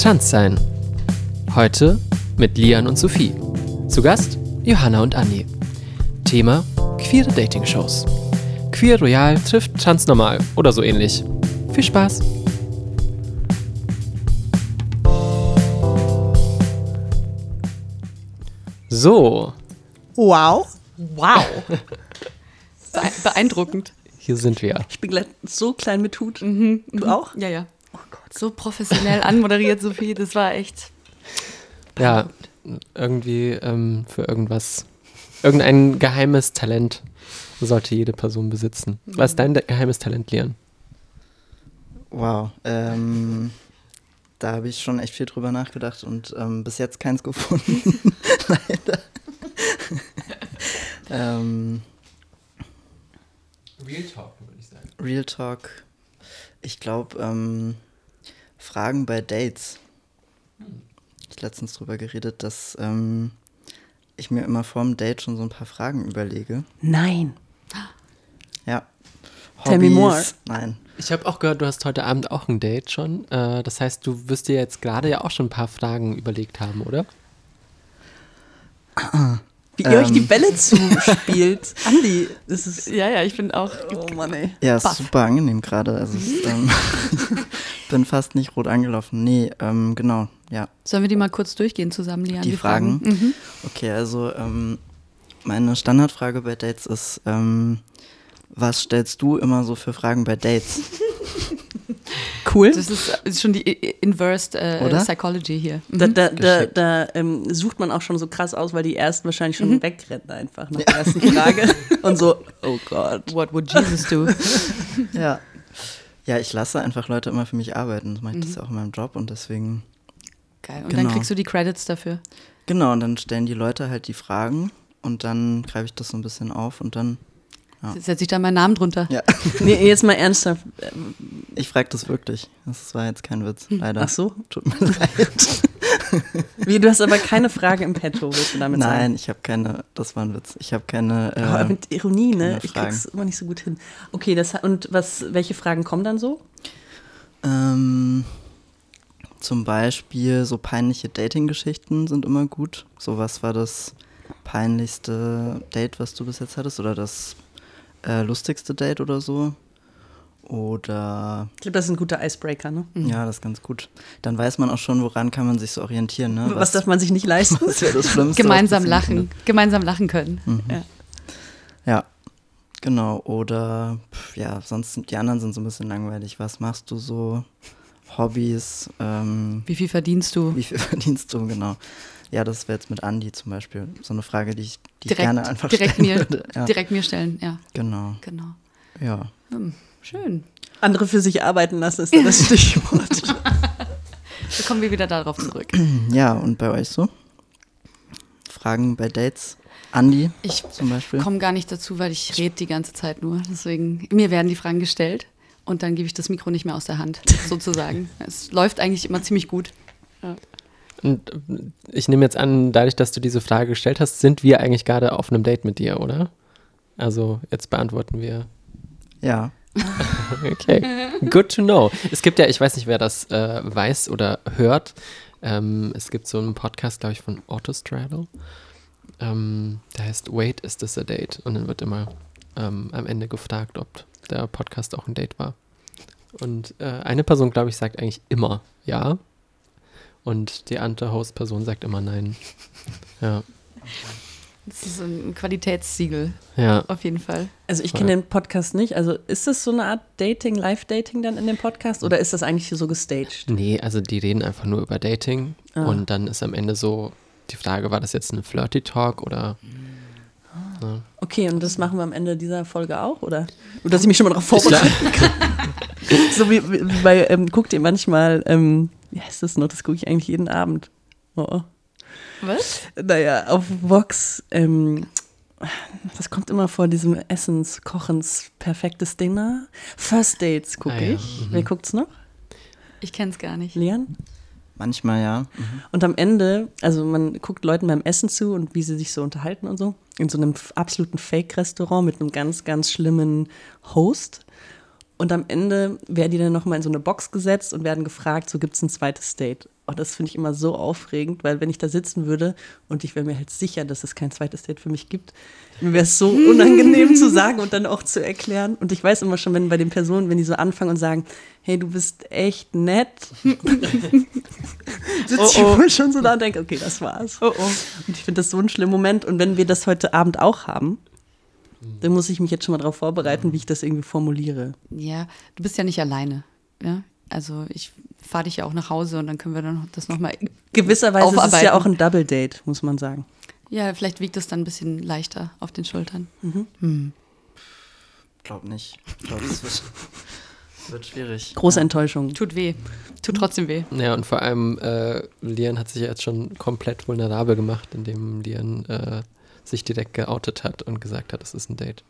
Trans sein. Heute mit Lian und Sophie. Zu Gast Johanna und Anni. Thema queere Dating-Shows. Queer Royal trifft Transnormal oder so ähnlich. Viel Spaß! So, Wow. Wow. Bee- Beeindruckend. hier sind wir. Ich bin gleich so klein mit Hut. Mhm. Du auch? Ja, ja. So professionell anmoderiert, Sophie. Das war echt. Ja, irgendwie ähm, für irgendwas. Irgendein geheimes Talent sollte jede Person besitzen. Was ist dein de- geheimes Talent, Lian? Wow. Ähm, da habe ich schon echt viel drüber nachgedacht und ähm, bis jetzt keins gefunden. Leider. ähm, Real Talk, würde ich sagen. Real Talk. Ich glaube, ähm, Fragen bei Dates. Ich letztens drüber geredet, dass ähm, ich mir immer vorm Date schon so ein paar Fragen überlege. Nein. Ja. Tell me more. Nein. Ich habe auch gehört, du hast heute Abend auch ein Date schon. Äh, das heißt, du wirst dir jetzt gerade ja auch schon ein paar Fragen überlegt haben, oder? Wie ihr euch die Ähm. Bälle zuspielt. Andi, das ist. Ja, ja, ich bin auch. Oh Mann, ey. Ja, ist super angenehm gerade. Also ähm, bin fast nicht rot angelaufen. Nee, ähm, genau, ja. Sollen wir die mal kurz durchgehen zusammen, Lian? Die Fragen? Mhm. Okay, also ähm, meine Standardfrage bei Dates ist, ähm, was stellst du immer so für Fragen bei Dates? Cool. Das ist, ist schon die Inversed äh, Oder? Psychology hier. Mhm. Da, da, da, da ähm, sucht man auch schon so krass aus, weil die ersten wahrscheinlich schon wegrennen einfach nach der ersten Frage. Und so, oh Gott. What would Jesus do? ja. Ja, ich lasse einfach Leute immer für mich arbeiten. Das mache ich das ja auch in meinem Job und deswegen, Geil. Und dann Genau. kriegst du die Credits dafür. genau, und dann stellen die Leute halt die Fragen und dann greife ich das so ein bisschen auf und dann, Ja. Setze ich da meinen Namen drunter. ja, Nee, jetzt mal ernsthaft. Ich frage das wirklich. Das war jetzt kein Witz, leider. Ach so. Tut mir leid. Wie, du hast aber keine Frage im Petto, willst du damit sagen? Nein, ich habe keine, das war ein Witz. Ich habe keine. Äh, Aber mit Ironie, ne? Ich krieg's immer nicht so gut hin. Okay, das, und was, welche Fragen kommen dann so? Ähm, zum Beispiel so peinliche Dating-Geschichten sind immer gut. So, was war das peinlichste Date, was du bis jetzt hattest? Oder das äh, lustigste Date oder so? Oder, Ich glaube, das ist ein guter Icebreaker, ne? ja, das ist ganz gut. Dann weiß man auch schon, woran kann man sich so orientieren, ne? Was, darf man sich nicht leisten? was wäre das Schlimmste? was Gemeinsam lachen. könnte? Gemeinsam lachen können. Mhm. Ja. Ja, genau. Oder, pf, ja, sonst sind die anderen sind so ein bisschen langweilig. Was machst du so? Hobbys? Ähm, Wie viel verdienst du? Wie viel verdienst du, genau? Ja, das wäre jetzt mit Andi zum Beispiel so eine Frage, die ich, die ich direkt gerne einfach direkt, stellen mir, würde. Ja, direkt mir stellen. Ja, genau. genau. Ja. Hm, schön. Andere für sich arbeiten lassen ist das Stichwort. So kommen wir wieder darauf zurück. ja, und bei euch so? Fragen bei Dates? Andi Ich zum Beispiel? komme gar nicht dazu, weil ich rede die ganze Zeit nur. Deswegen, mir werden die Fragen gestellt und dann gebe ich das Mikro nicht mehr aus der Hand, sozusagen. es läuft eigentlich immer ziemlich gut. Und ich nehme jetzt an, dadurch, dass du diese Frage gestellt hast, sind wir eigentlich gerade auf einem Date mit dir, oder? Also jetzt beantworten wir. Ja. Okay, good to know. Es gibt ja, ich weiß nicht, wer das äh, weiß oder hört. Ähm, es gibt so einen Podcast, glaube ich, von Autostraddle. Ähm, der heißt Wait, is this a date? Und dann wird immer ähm, am Ende gefragt, ob der Podcast auch ein Date war. Und äh, eine Person, glaube ich, sagt eigentlich immer ja. Und die andere Host-Person sagt immer nein. Ja, Das ist ein Qualitätssiegel, ja. auf jeden Fall. Also ich kenne den Podcast nicht. Also ist das so eine Art Dating, Live-Dating dann in dem Podcast oder ist das eigentlich so gestaged? Nee, also die reden einfach nur über Dating Ah. und dann ist am Ende so die Frage, war das jetzt ein Flirty Talk oder ja. Okay, und das machen wir am Ende dieser Folge auch, oder? Nur, dass ich mich schon mal darauf vorbereite. so wie, wie wie bei, ähm, guckt ihr manchmal, ähm, wie heißt das noch? Das gucke ich eigentlich jeden Abend. Oh, oh. Was? Naja, auf Vox, ähm, das kommt immer vor diesem Essens, Kochens, perfektes Dinner. First Dates gucke Ah ja, ich. mhm. Wer guckt's noch? Ich kenne es gar nicht. Leon? Manchmal ja. Und am Ende, also man guckt Leuten beim Essen zu und wie sie sich so unterhalten und so, in so einem absoluten Fake-Restaurant mit einem ganz, ganz schlimmen Host. Und am Ende werden die dann nochmal in so eine Box gesetzt und werden gefragt, so gibt es ein zweites Date. oh, das finde ich immer so aufregend, weil wenn ich da sitzen würde und ich wäre mir halt sicher, dass es kein zweites Date für mich gibt, mir wäre es so unangenehm zu sagen und dann auch zu erklären. Und ich weiß immer schon, wenn bei den Personen, wenn die so anfangen und sagen, hey, du bist echt nett, sitze Oh, ich oh. wohl schon so da und denke, okay, das war's. Oh, oh. Und ich finde das so ein schlimmer Moment. Und wenn wir das heute Abend auch haben, dann muss ich mich jetzt schon mal darauf vorbereiten, wie ich das irgendwie formuliere. Ja, du bist ja nicht alleine. Ja? Also ich fahre dich ja auch nach Hause und dann können wir dann das nochmal. Gewisserweise ist es Aufarbeiten. ja auch ein Double Date, muss man sagen. Ja, vielleicht wiegt es dann ein bisschen leichter auf den Schultern. Glaub nicht. Ich glaube, es wird, wird schwierig. Große ja. Enttäuschung. Tut weh. Tut trotzdem weh. Ja, und vor allem, äh, Lian hat sich ja jetzt schon komplett vulnerabel gemacht, indem Lian äh, sich direkt geoutet hat und gesagt hat, es ist ein Date.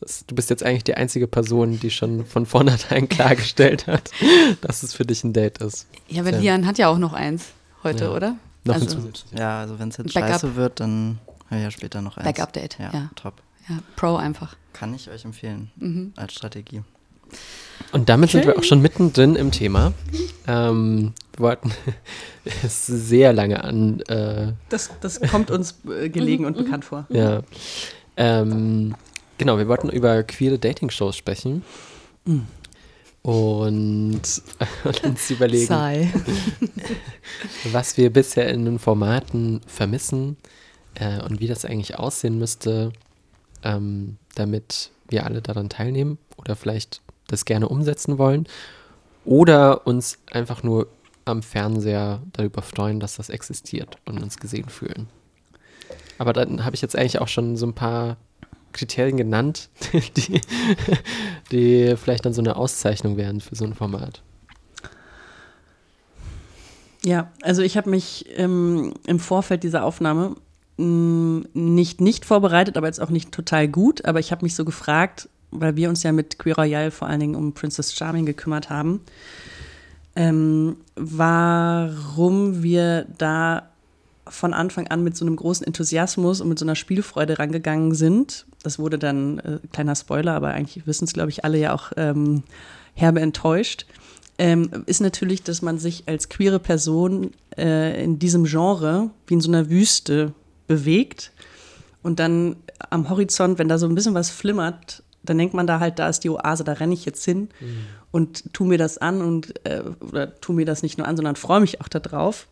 Das, du bist jetzt eigentlich die einzige Person, die schon von vornherein klargestellt hat, dass es für dich ein Date ist. Ja, aber. Lian hat ja auch noch eins heute, Ja. oder? Noch Also- ein. Ja, also wenn es jetzt Backup. scheiße wird, dann höre ich ja später noch eins. Backup-Date, Ja, ja. top. Ja, Pro einfach. Kann ich euch empfehlen Mhm. als Strategie. Und damit sind wir auch schon mittendrin im Thema. Ähm, wir wollten es sehr lange an, äh, Das, das kommt uns äh, gelegen und bekannt vor. ja. Ähm, genau, wir wollten über queere Dating-Shows sprechen. Und uns überlegen, Sei. was wir bisher in den Formaten vermissen äh, und wie das eigentlich aussehen müsste, ähm, damit wir alle daran teilnehmen oder vielleicht das gerne umsetzen wollen oder uns einfach nur am Fernseher darüber freuen, dass das existiert und uns gesehen fühlen. Aber dann habe ich jetzt eigentlich auch schon so ein paar Kriterien genannt, die, die vielleicht dann so eine Auszeichnung wären für so ein Format. Ja, also ich habe mich ähm, im Vorfeld dieser Aufnahme mh, nicht nicht vorbereitet, aber jetzt auch nicht total gut. Aber ich habe mich so gefragt, weil wir uns ja mit Queer Royale vor allen Dingen um Princess Charming gekümmert haben, ähm, warum wir da von Anfang an mit so einem großen Enthusiasmus und mit so einer Spielfreude rangegangen sind. Das wurde dann, äh, kleiner Spoiler, aber eigentlich wissen es, glaube ich, alle ja auch ähm, herbe enttäuscht. Ähm, ist natürlich, dass man sich als queere Person äh, in diesem Genre wie in so einer Wüste bewegt und dann am Horizont, wenn da so ein bisschen was flimmert, dann denkt man da halt, da ist die Oase, da renne ich jetzt hin und tu mir das an und äh, oder tu mir das nicht nur an, sondern freue mich auch darauf.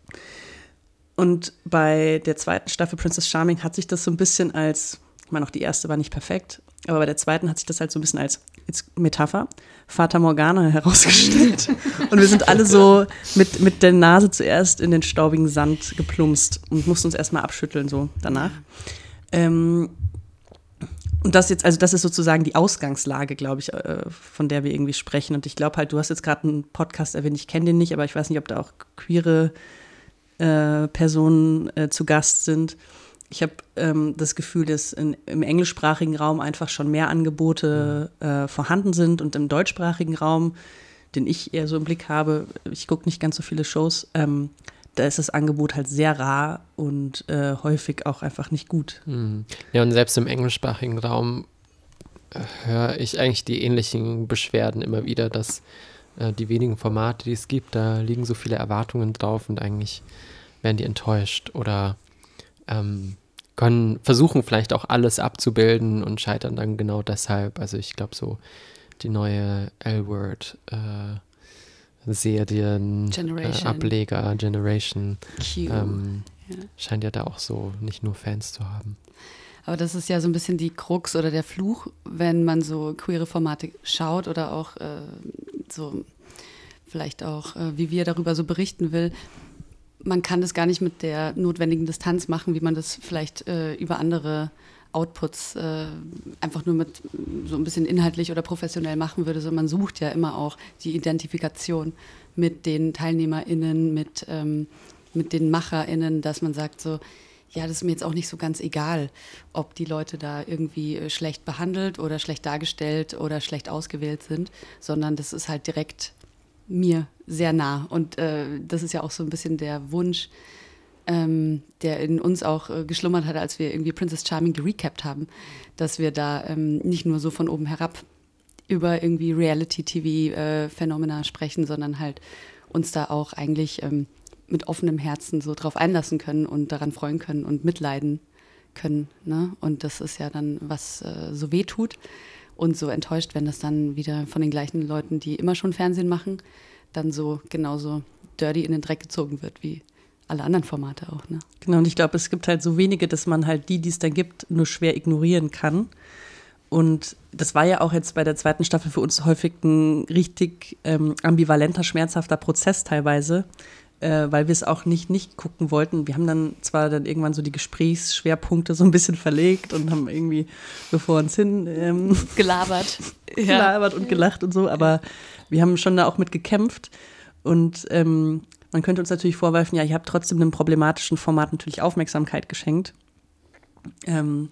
Und bei der zweiten Staffel Princess Charming hat sich das so ein bisschen als, ich meine, auch die erste war nicht perfekt, aber bei der zweiten hat sich das halt so ein bisschen als jetzt Metapher, Fata Morgana herausgestellt. und wir sind alle so mit, mit der Nase zuerst in den staubigen Sand geplumpst und mussten uns erstmal abschütteln, so danach. Ähm, und das jetzt, also das ist sozusagen die Ausgangslage, glaube ich, äh, von der wir irgendwie sprechen. Und ich glaube halt, du hast jetzt gerade einen Podcast erwähnt, ich kenne den nicht, aber ich weiß nicht, ob da auch queere äh, Personen äh, zu Gast sind. Ich habe ähm, das Gefühl, dass in, im englischsprachigen Raum einfach schon mehr Angebote äh, vorhanden sind und im deutschsprachigen Raum, den ich eher so im Blick habe, ich gucke nicht ganz so viele Shows, ähm, da ist das Angebot halt sehr rar und äh, häufig auch einfach nicht gut. Mhm. Ja, und selbst im englischsprachigen Raum äh, höre ich eigentlich die ähnlichen Beschwerden immer wieder, dass äh, die wenigen Formate, die es gibt, da liegen so viele Erwartungen drauf und eigentlich werden die enttäuscht oder ähm, können versuchen vielleicht auch alles abzubilden und scheitern dann genau deshalb. Also ich glaube so die neue L-Word äh, Serien, Generation. Äh, Ableger, Generation, Cute. ähm, Ja. scheint ja da auch so nicht nur Fans zu haben. Aber das ist ja so ein bisschen die Krux oder der Fluch, wenn man so queere Formate schaut oder auch äh, so vielleicht auch, äh, wie wir darüber so berichten will. Man kann das gar nicht mit der notwendigen Distanz machen, wie man das vielleicht äh, über andere Outputs äh, einfach nur mit so ein bisschen inhaltlich oder professionell machen würde, sondern man sucht ja immer auch die Identifikation mit den TeilnehmerInnen, mit, ähm, mit den MacherInnen, dass man sagt so, ja, das ist mir jetzt auch nicht so ganz egal, ob die Leute da irgendwie äh, schlecht behandelt oder schlecht dargestellt oder schlecht ausgewählt sind, sondern das ist halt direkt mir sehr nah. Und äh, das ist ja auch so ein bisschen der Wunsch, ähm, der in uns auch äh, geschlummert hat, als wir irgendwie Princess Charming gerecapt haben, dass wir da ähm, nicht nur so von oben herab über irgendwie Reality-TV-Phänomena sprechen, sondern halt uns da auch eigentlich ähm, mit offenem Herzen so drauf einlassen können und daran freuen können und mitleiden können. Ne? Und das ist ja dann, was äh, so weh tut und so enttäuscht, wenn das dann wieder von den gleichen Leuten, die immer schon Fernsehen machen, dann so genauso dirty in den Dreck gezogen wird wie alle anderen Formate auch. Ne? Genau, und ich glaube, es gibt halt so wenige, dass man halt die, die es da gibt, nur schwer ignorieren kann. Und das war ja auch jetzt bei der zweiten Staffel für uns häufig ein richtig ähm, ambivalenter, schmerzhafter Prozess teilweise, äh, weil wir es auch nicht nicht gucken wollten. Wir haben dann zwar dann irgendwann so die Gesprächsschwerpunkte so ein bisschen verlegt und haben irgendwie bevor uns hin ähm, gelabert, gelabert und gelacht und so, aber wir haben schon da auch mit gekämpft und ähm, man könnte uns natürlich vorwerfen, ja, ihr habt trotzdem einem problematischen Format natürlich Aufmerksamkeit geschenkt. Ähm,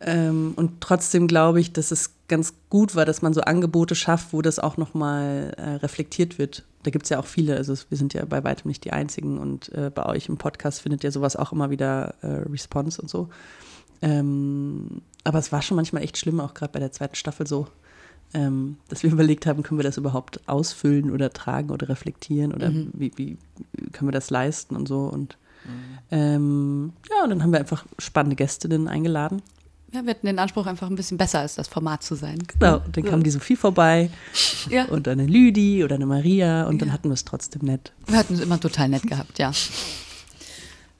ähm, und trotzdem glaube ich, dass es ganz gut war, dass man so Angebote schafft, wo das auch nochmal äh, reflektiert wird. Da gibt es ja auch viele, also wir sind ja bei weitem nicht die Einzigen und äh, bei euch im Podcast findet ihr sowas auch immer wieder äh, Response und so. Ähm, aber es war schon manchmal echt schlimm, auch gerade bei der zweiten Staffel so, ähm, dass wir überlegt haben, können wir das überhaupt ausfüllen oder tragen oder reflektieren oder mhm. wie, wie, können wir das leisten und so. Und mhm. ähm, ja, und dann haben wir einfach spannende Gästinnen eingeladen. Ja, wir hatten den Anspruch, einfach ein bisschen besser als das Format zu sein. Genau, und dann kam die Sophie vorbei ja. und eine Lüdi oder eine Maria und dann ja. hatten wir es trotzdem nett. Wir hatten es immer total nett gehabt, ja.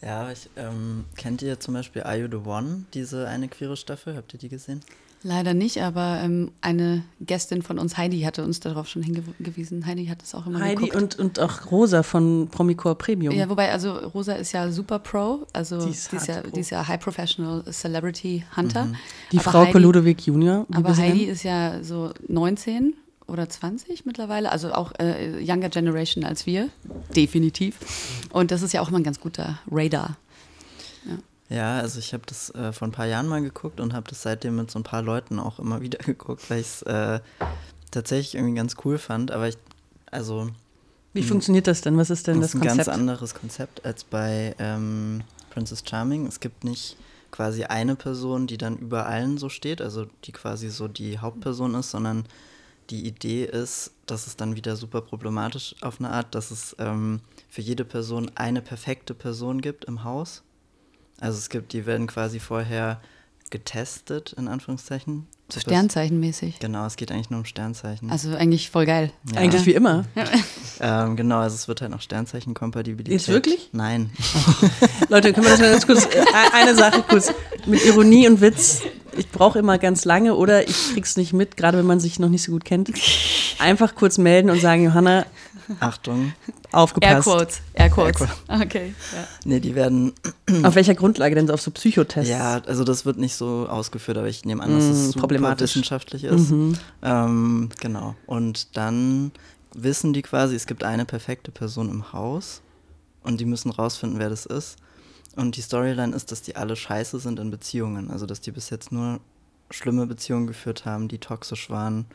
Ja, ich, ähm, kennt ihr zum Beispiel Are You the One, diese eine queere Staffel? Habt ihr die gesehen? Leider nicht, aber ähm, eine Gästin von uns, Heidi, hatte uns darauf schon hingewiesen. Heidi hat es auch immer Heidi geguckt. und, und auch Rosa von Promicor Premium. Ja, wobei, also Rosa ist ja super Pro, also die ist, die ist, ja, die ist ja High Professional Celebrity Hunter. Mhm. Die aber Frau Ludwig Junior. Aber Heidi ist ja so 19 oder 20 mittlerweile, also auch äh, Younger Generation als wir, definitiv. Und das ist ja auch immer ein ganz guter Radar. Ja, also ich habe das äh, vor ein paar Jahren mal geguckt und habe das seitdem mit so ein paar Leuten auch immer wieder geguckt, weil ich es äh, tatsächlich irgendwie ganz cool fand. Aber ich, also. Wie funktioniert das denn? Was ist denn das, das Konzept? Das ist ein ganz anderes Konzept als bei ähm, Princess Charming. Es gibt nicht quasi eine Person, die dann über allen so steht, also die quasi so die Hauptperson ist, sondern die Idee ist, dass es dann wieder super problematisch auf eine Art, dass es ähm, für jede Person eine perfekte Person gibt im Haus also es gibt, die werden quasi vorher getestet, in Anführungszeichen. So Sternzeichenmäßig. Genau, es geht eigentlich nur um Sternzeichen. Also eigentlich voll geil. Ja. Eigentlich wie immer. Ja. Ähm, genau, also es wird halt noch Sternzeichenkompatibilität. Ist wirklich? Nein. Leute, können wir das mal ganz kurz, äh, eine Sache kurz, mit Ironie und Witz, ich brauche immer ganz lange oder ich krieg's nicht mit, gerade wenn man sich noch nicht so gut kennt. Einfach kurz melden und sagen, Johanna, Achtung. Aufgepasst. Airquotes. Airquotes. Okay. Ja. Nee, die werden. Auf welcher Grundlage denn? Auf so Psychotests? Ja, also das wird nicht so ausgeführt, aber ich nehme an, dass es mm, super wissenschaftlich ist. Mhm. Ähm, genau. Und dann wissen die quasi, es gibt eine perfekte Person im Haus und die müssen rausfinden, wer das ist. Und die Storyline ist, dass die alle scheiße sind in Beziehungen. Also, dass die bis jetzt nur schlimme Beziehungen geführt haben, die toxisch waren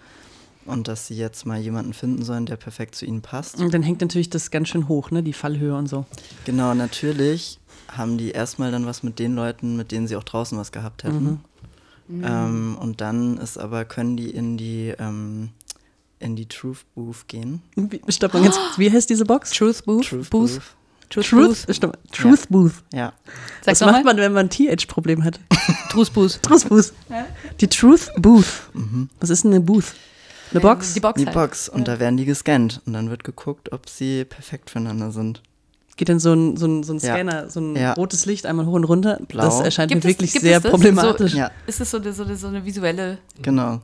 und dass sie jetzt mal jemanden finden sollen, der perfekt zu ihnen passt. Und dann hängt natürlich das ganz schön hoch, ne? Die Fallhöhe und so. Genau, natürlich haben die erstmal dann was mit den Leuten, mit denen sie auch draußen was gehabt hätten. Mhm. Ähm, und dann ist aber, können die in die ähm, in die Truth Booth gehen. Wie, stopp mal ganz Wie heißt diese Box? Truth Booth. Truth Booth. Booth. Truth, Truth, Booth. Stopp, Truth ja. Booth. Ja. Was macht man, wenn man ein TH-Problem hat? Truth Booth. Truth Booth. Die Truth Booth. Mhm. Was ist denn eine Booth? Eine Box? Die Box. Die halt. Box. Und ja. da werden die gescannt. Und dann wird geguckt, ob sie perfekt füreinander sind. Geht dann so ein, so ein, so ein Scanner, ja. so ein ja. rotes Licht einmal hoch und runter. Blau. Das erscheint gibt mir wirklich sehr problematisch. So, ist es so, so, so eine visuelle. Genau.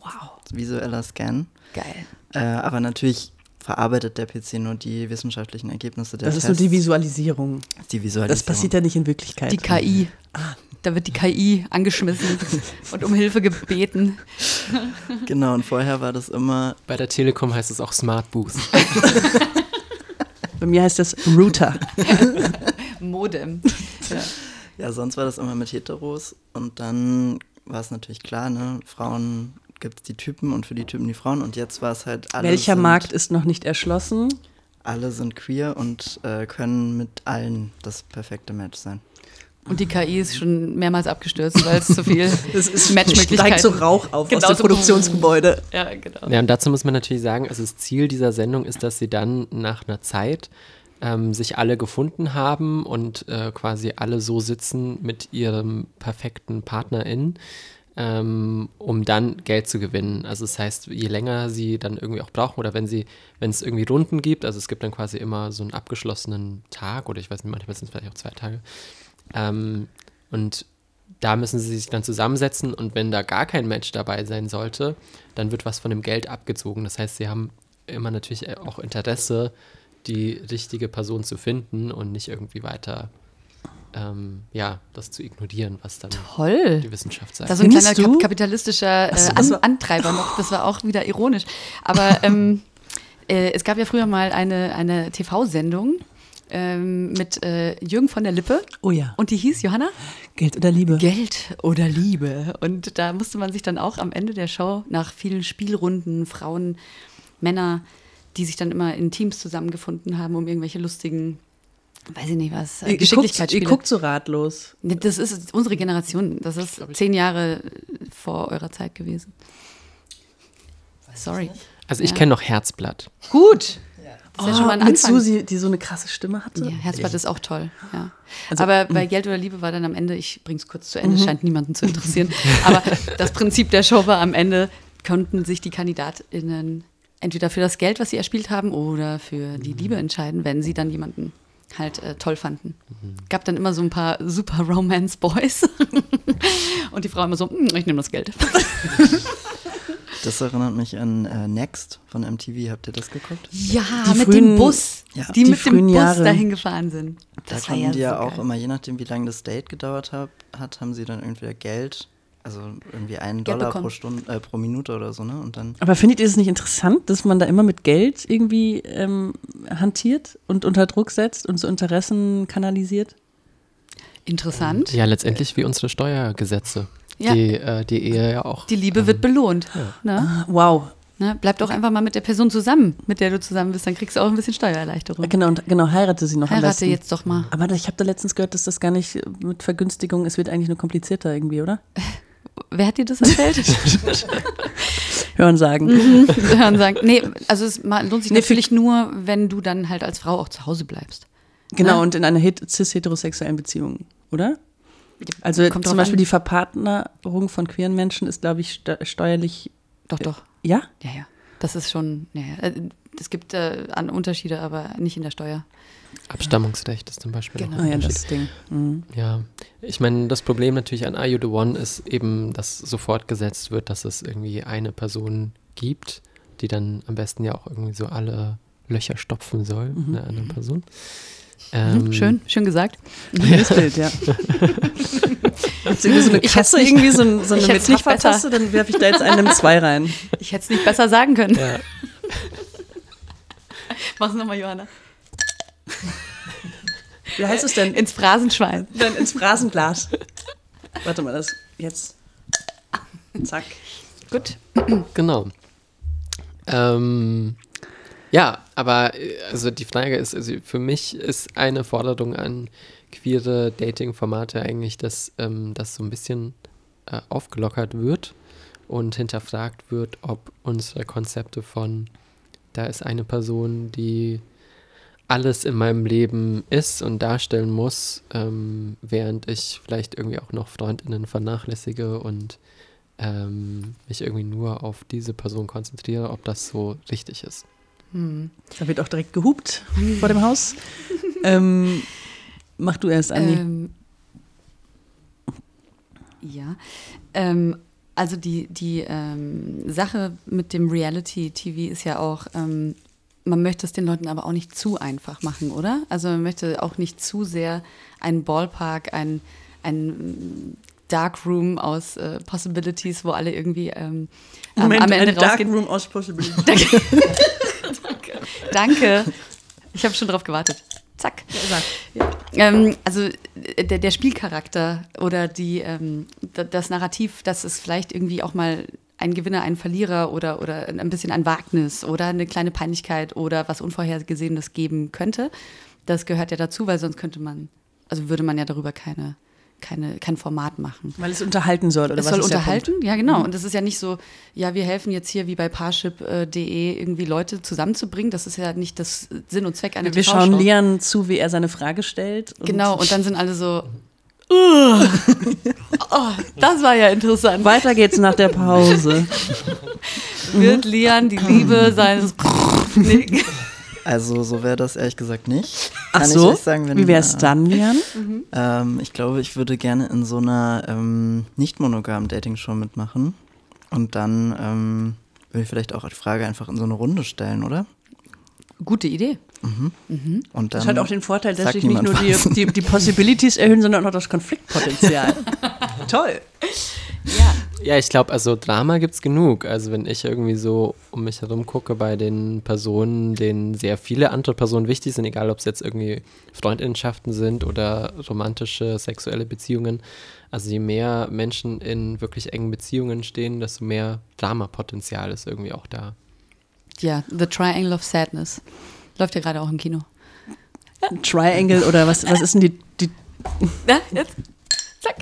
Wow. Visueller Scan. Geil. Äh, aber natürlich verarbeitet der PC nur die wissenschaftlichen Ergebnisse der Das Tests. ist so die Visualisierung. Die Visualisierung. Das passiert ja nicht in Wirklichkeit. Die KI. Ah, da wird die KI angeschmissen und um Hilfe gebeten. Genau, und vorher war das immer. Bei der Telekom heißt es auch Smart Booth. Bei mir heißt das Router. Modem. Ja. ja, sonst war das immer mit Heteros und dann war es natürlich klar, ne, Frauen gibt es die Typen und für die Typen die Frauen und jetzt war es halt alles. Welcher sind, Markt ist noch nicht erschlossen? Alle sind queer und äh, können mit allen das perfekte Match sein. Und die KI ist schon mehrmals abgestürzt, weil es zu viel Das ist Matchmöglichkeiten. steigt so Rauch auf Genau aus dem so. Produktionsgebäude. Ja, genau. Ja, und dazu muss man natürlich sagen, also das Ziel dieser Sendung ist, dass sie dann nach einer Zeit ähm, sich alle gefunden haben und äh, quasi alle so sitzen mit ihrem perfekten PartnerIn, ähm, um dann Geld zu gewinnen. Also das heißt, je länger sie dann irgendwie auch brauchen oder wenn sie, wenn es irgendwie Runden gibt, also es gibt dann quasi immer so einen abgeschlossenen Tag oder ich weiß nicht, manchmal sind es vielleicht auch zwei Tage. Ähm, und da müssen sie sich dann zusammensetzen und wenn da gar kein Match dabei sein sollte, dann wird was von dem Geld abgezogen. Das heißt, sie haben immer natürlich auch Interesse, die richtige Person zu finden und nicht irgendwie weiter ähm, ja, das zu ignorieren, was dann Toll. die Wissenschaft sagt. Da so ein Findest kleiner du? kap kapitalistischer äh, das An Antreiber noch. Das war auch wieder ironisch. Aber ähm, äh, es gab ja früher mal eine, eine TV-Sendung ähm, mit äh, Jürgen von der Lippe Oh ja. und die hieß Johanna Geld oder Liebe? Geld oder Liebe. Und da musste man sich dann auch am Ende der Show nach vielen Spielrunden, Frauen, Männer, die sich dann immer in Teams zusammengefunden haben, um irgendwelche lustigen, weiß ich nicht was, Ihr, guckt, ihr guckt so ratlos. Das ist unsere Generation. Das ist zehn Jahre vor eurer Zeit gewesen. Sorry. Also ich Ja. kenne noch Herzblatt. Gut. Das ist ja schon mal ein Oh, mit Anfang. Susi, die so eine krasse Stimme hatte. Ja, Herzblatt ist auch toll. Ja. Also, Aber bei Geld oder Liebe war dann am Ende, ich bring's kurz zu Mhm. Ende, scheint niemanden zu interessieren. Aber das Prinzip der Show war am Ende, konnten sich die KandidatInnen entweder für das Geld, was sie erspielt haben, oder für die Mhm. Liebe entscheiden, wenn sie dann jemanden halt äh, toll fanden. Gab dann immer so ein paar super Romance Boys. Und die Frau immer so, "Hm, ich nehme das Geld. Das erinnert mich an äh, Next von MTV. Habt ihr das geguckt? Ja, Die mit frühen- dem Bus. Ja. Die, Die mit dem Bus Jahre. dahin gefahren sind. Da Das war konnten die ja so auch geil. immer, je nachdem, wie lange das Date gedauert hat, hat haben sie dann entweder Geld, also irgendwie einen Geld Dollar pro bekommen. Stunde, äh, pro Minute oder so, ne? Und dann Aber findet ihr es nicht interessant, dass man da immer mit Geld irgendwie ähm, hantiert und unter Druck setzt und so Interessen kanalisiert? Interessant. Ja, letztendlich wie unsere Steuergesetze, Ja. die äh, die Ehe ja auch. Die Liebe wird belohnt. Ne? Ah, Wow. Ne? Bleib doch einfach mal mit der Person zusammen, mit der du zusammen bist, dann kriegst du auch ein bisschen Steuererleichterung. Genau, und genau, heirate sie noch Heirate jetzt doch mal. Aber ich habe da letztens gehört, dass das gar nicht mit Vergünstigung, es wird eigentlich nur komplizierter irgendwie, oder? Wer hat dir das erzählt? Hören sagen. Hören sagen. Nee, also es lohnt sich Nee, natürlich nur, wenn du dann halt als Frau auch zu Hause bleibst. Genau, Ne? und in einer het- cis-heterosexuellen Beziehung, oder? Also Kommt zum Beispiel an. die Verpartnerung von queeren Menschen ist, glaube ich, ste steuerlich. Doch, doch. Ja? Ja, ja. Das ist schon, ja, ja. Äh, Es gibt äh, an Unterschiede, aber nicht in der Steuer. Abstammungsrecht ist zum Beispiel Genau. Ah ein ja, das Ding. Mhm. Ja, ich meine, das Problem natürlich an Are You the One ist eben, dass sofort gesetzt wird, dass es irgendwie eine Person gibt, die dann am besten ja auch irgendwie so alle Löcher stopfen soll, Mhm. einer anderen Person. Mhm, Ähm, schön, schön gesagt. Das Bild, ja. So eine Ich Kasse, irgendwie so, ein, so eine ich hätt's nicht Metaphertaste, dann werfe ich da jetzt einen M2 rein. Ich hätte es nicht besser sagen können. Ja, Mach's nochmal, Johanna. Wie heißt es denn? Ins Phrasenschwein. Dann ins Brasenglas. Warte mal, das jetzt. Zack. Gut. genau. Ähm, ja, aber äh, also die Frage ist, also für mich ist eine Forderung an queere Dating-Formate eigentlich, dass ähm, das so ein bisschen äh, aufgelockert wird und hinterfragt wird, ob unsere Konzepte von da ist eine Person, die alles in meinem Leben ist und darstellen muss, ähm, während ich vielleicht irgendwie auch noch Freundinnen vernachlässige und ähm, mich irgendwie nur auf diese Person konzentriere, ob das so richtig ist. Hm. Da wird auch direkt gehupt vor dem Haus. ähm, mach du erst, Andi. Ähm, ja. Ähm, also die, die ähm, Sache mit dem Reality-TV ist ja auch, ähm, man möchte es den Leuten aber auch nicht zu einfach machen, oder? Also man möchte auch nicht zu sehr einen Ballpark, ein, ein Darkroom aus äh, Possibilities, wo alle irgendwie ähm, am- Moment, am Ende ein Dark. Room aus Possibility. Danke. Ich habe schon drauf gewartet. Zack. Ähm, also äh, der, der Spielcharakter oder die, ähm, da- das Narrativ, dass es vielleicht irgendwie auch mal ein Gewinner, ein Verlierer oder, oder ein bisschen ein Wagnis oder eine kleine Peinlichkeit oder was Unvorhergesehenes geben könnte, das gehört ja dazu, weil sonst könnte man, also würde man ja darüber keine keine, kein Format machen. Weil es unterhalten soll, oder es was soll ist der unterhalten, ja genau. Und das ist ja nicht so, ja, wir helfen jetzt hier wie bei Parship.de irgendwie Leute zusammenzubringen. Das ist ja nicht das Sinn und Zweck einer Wir schauen Leon zu, wie er seine Frage stellt. Genau, und dann sind alle so, Oh, das war ja interessant. Weiter geht's nach der Pause. Wird Lian die Liebe seines. Also so wäre das ehrlich gesagt nicht. Ach Kann ich so? sagen, wenn, wie wär's äh, dann, Leon? Ähm, ich glaube, ich würde gerne in so einer ähm, nicht monogamen Dating-Show mitmachen. Und dann ähm, würde ich vielleicht auch die Frage einfach in so eine Runde stellen, oder? Gute Idee. Und dann Das hat auch den Vorteil, dass sich nicht nur die, die, die Possibilities erhöhen, sondern auch das Konfliktpotenzial. Toll. Ja. Ja, ich glaube, also Drama gibt es genug. Also wenn ich irgendwie so um mich herum gucke bei den Personen, denen sehr viele andere Personen wichtig sind, egal ob es jetzt irgendwie Freundinnenschaften sind oder romantische, sexuelle Beziehungen. Also je mehr Menschen in wirklich engen Beziehungen stehen, desto mehr Dramapotenzial ist irgendwie auch da. ja, The Triangle of Sadness. Läuft ja gerade auch im Kino. Triangle oder was, was ist denn die, die Ja, jetzt. Zack.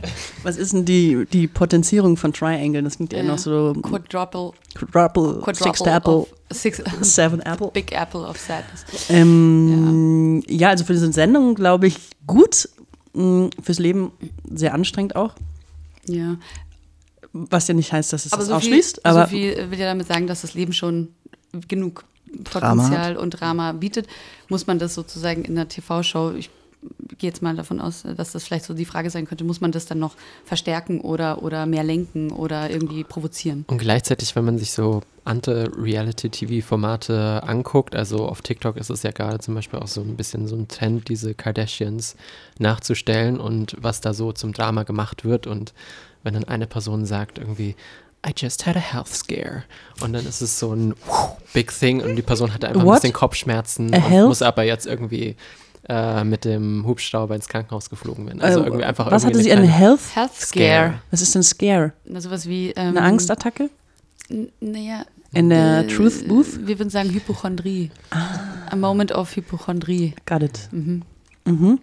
was ist denn die, die Potenzierung von Triangle? Das klingt ja Ja. noch so Quadruple, Quadruple, Quadruple Sixth Apple, six, Seven Apple. Big Apple of Sadness. Ähm, ja. also für diese Sendung glaube ich gut. mh, Fürs Leben sehr anstrengend auch. Ja. Was ja nicht heißt, dass es Aber das so viel, ausschließt. aber so viel will ja damit sagen, dass das Leben schon genug Drama Potenzial und Drama bietet. Muss man das sozusagen in der TV-Show, ich gehe jetzt mal davon aus, dass das vielleicht so die Frage sein könnte, muss man das dann noch verstärken oder, oder mehr lenken oder irgendwie provozieren? Und gleichzeitig, wenn man sich so andere Reality-TV-Formate anguckt, also auf TikTok ist es ja gerade zum Beispiel auch so ein bisschen so ein Trend, diese Kardashians nachzustellen und was da so zum Drama gemacht wird. Und wenn dann eine Person sagt irgendwie, I just had a health scare. Und dann ist es so ein Big Thing und die Person hatte einfach ein What? bisschen Kopfschmerzen A und health? muss aber jetzt irgendwie äh, mit dem Hubschrauber ins Krankenhaus geflogen werden. Also Äh, irgendwie einfach was hatte irgendwie sie? Eine Health? Health Scare. Scare. Was ist denn Scare? Na, sowas wie. Ähm, Eine Angstattacke? Naja. In der äh, Truth Booth? Wir würden sagen Hypochondrie. A moment of Hypochondrie. Got it. Mhm. Mhm.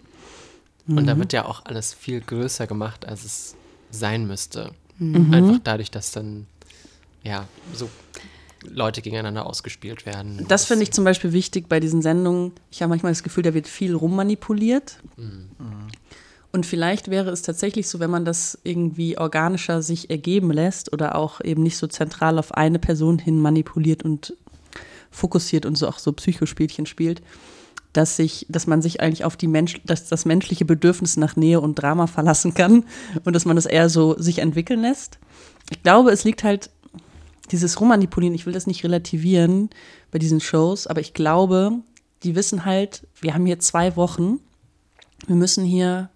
Und da wird ja auch alles viel größer gemacht, als es sein müsste. Mhm. Einfach dadurch, dass dann ja so Leute gegeneinander ausgespielt werden. Das finde ich zum Beispiel wichtig bei diesen Sendungen. Ich habe manchmal das Gefühl, da wird viel rummanipuliert. Und vielleicht wäre es tatsächlich so, wenn man das irgendwie organischer sich ergeben lässt oder auch eben nicht so zentral auf eine Person hin manipuliert und fokussiert und so auch so Psychospielchen spielt, dass sich, dass man sich eigentlich auf die Mensch, dass das menschliche Bedürfnis nach Nähe und Drama verlassen kann und dass man das eher so sich entwickeln lässt. Ich glaube, es liegt halt dieses Rummanipulieren, ich will das nicht relativieren bei diesen Shows, aber ich glaube, die wissen halt, wir haben hier zwei Wochen, wir müssen hier,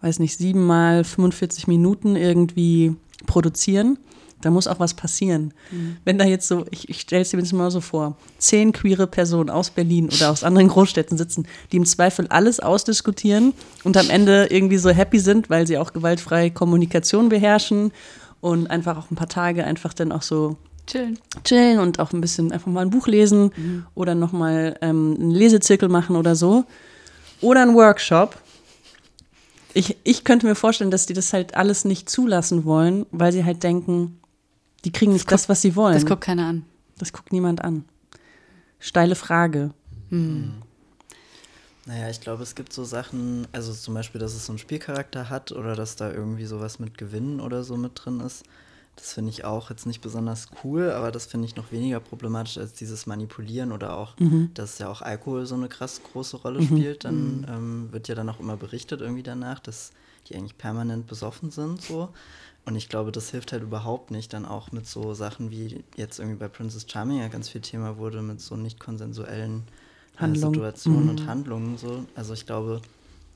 weiß nicht, sieben mal 45 Minuten irgendwie produzieren. Da muss auch was passieren. Wenn da jetzt so, ich, ich stelle es dir jetzt mal so vor, zehn queere Personen aus Berlin oder aus anderen Großstädten sitzen, die im Zweifel alles ausdiskutieren und am Ende irgendwie so happy sind, weil sie auch gewaltfreie Kommunikation beherrschen und einfach auch ein paar Tage einfach dann auch so Chillen. chillen und auch ein bisschen einfach mal ein Buch lesen oder nochmal ähm, einen Lesezirkel machen oder so. Oder einen Workshop. Ich, ich könnte mir vorstellen, dass die das halt alles nicht zulassen wollen, weil sie halt denken, die kriegen nicht das, was sie wollen. Das guckt keiner an. Das guckt niemand an. Steile Frage. Naja, ich glaube, es gibt so Sachen, also zum Beispiel, dass es so einen Spielcharakter hat oder dass da irgendwie sowas mit Gewinnen oder so mit drin ist. Das finde ich auch jetzt nicht besonders cool, aber das finde ich noch weniger problematisch als dieses Manipulieren oder auch, dass ja auch Alkohol so eine krass große Rolle spielt. Dann ähm, wird ja dann auch immer berichtet irgendwie danach, dass die eigentlich permanent besoffen sind so. Und ich glaube, das hilft halt überhaupt nicht, dann auch mit so Sachen wie jetzt irgendwie bei Princess Charming ja ganz viel Thema wurde, mit so nicht konsensuellen äh. Situationen und Handlungen so. Also ich glaube,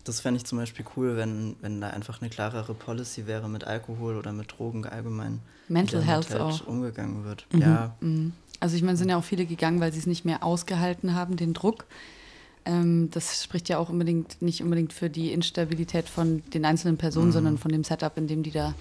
das fände ich zum Beispiel cool, wenn, wenn da einfach eine klarere Policy wäre mit Alkohol oder mit Drogen allgemein. Mental Health halt auch. umgegangen wird. Ja, Mhm. Also ich meine, es sind ja auch viele gegangen, weil sie es nicht mehr ausgehalten haben, den Druck. Ähm, das spricht ja auch unbedingt nicht unbedingt für die Instabilität von den einzelnen Personen, sondern von dem Setup, in dem die da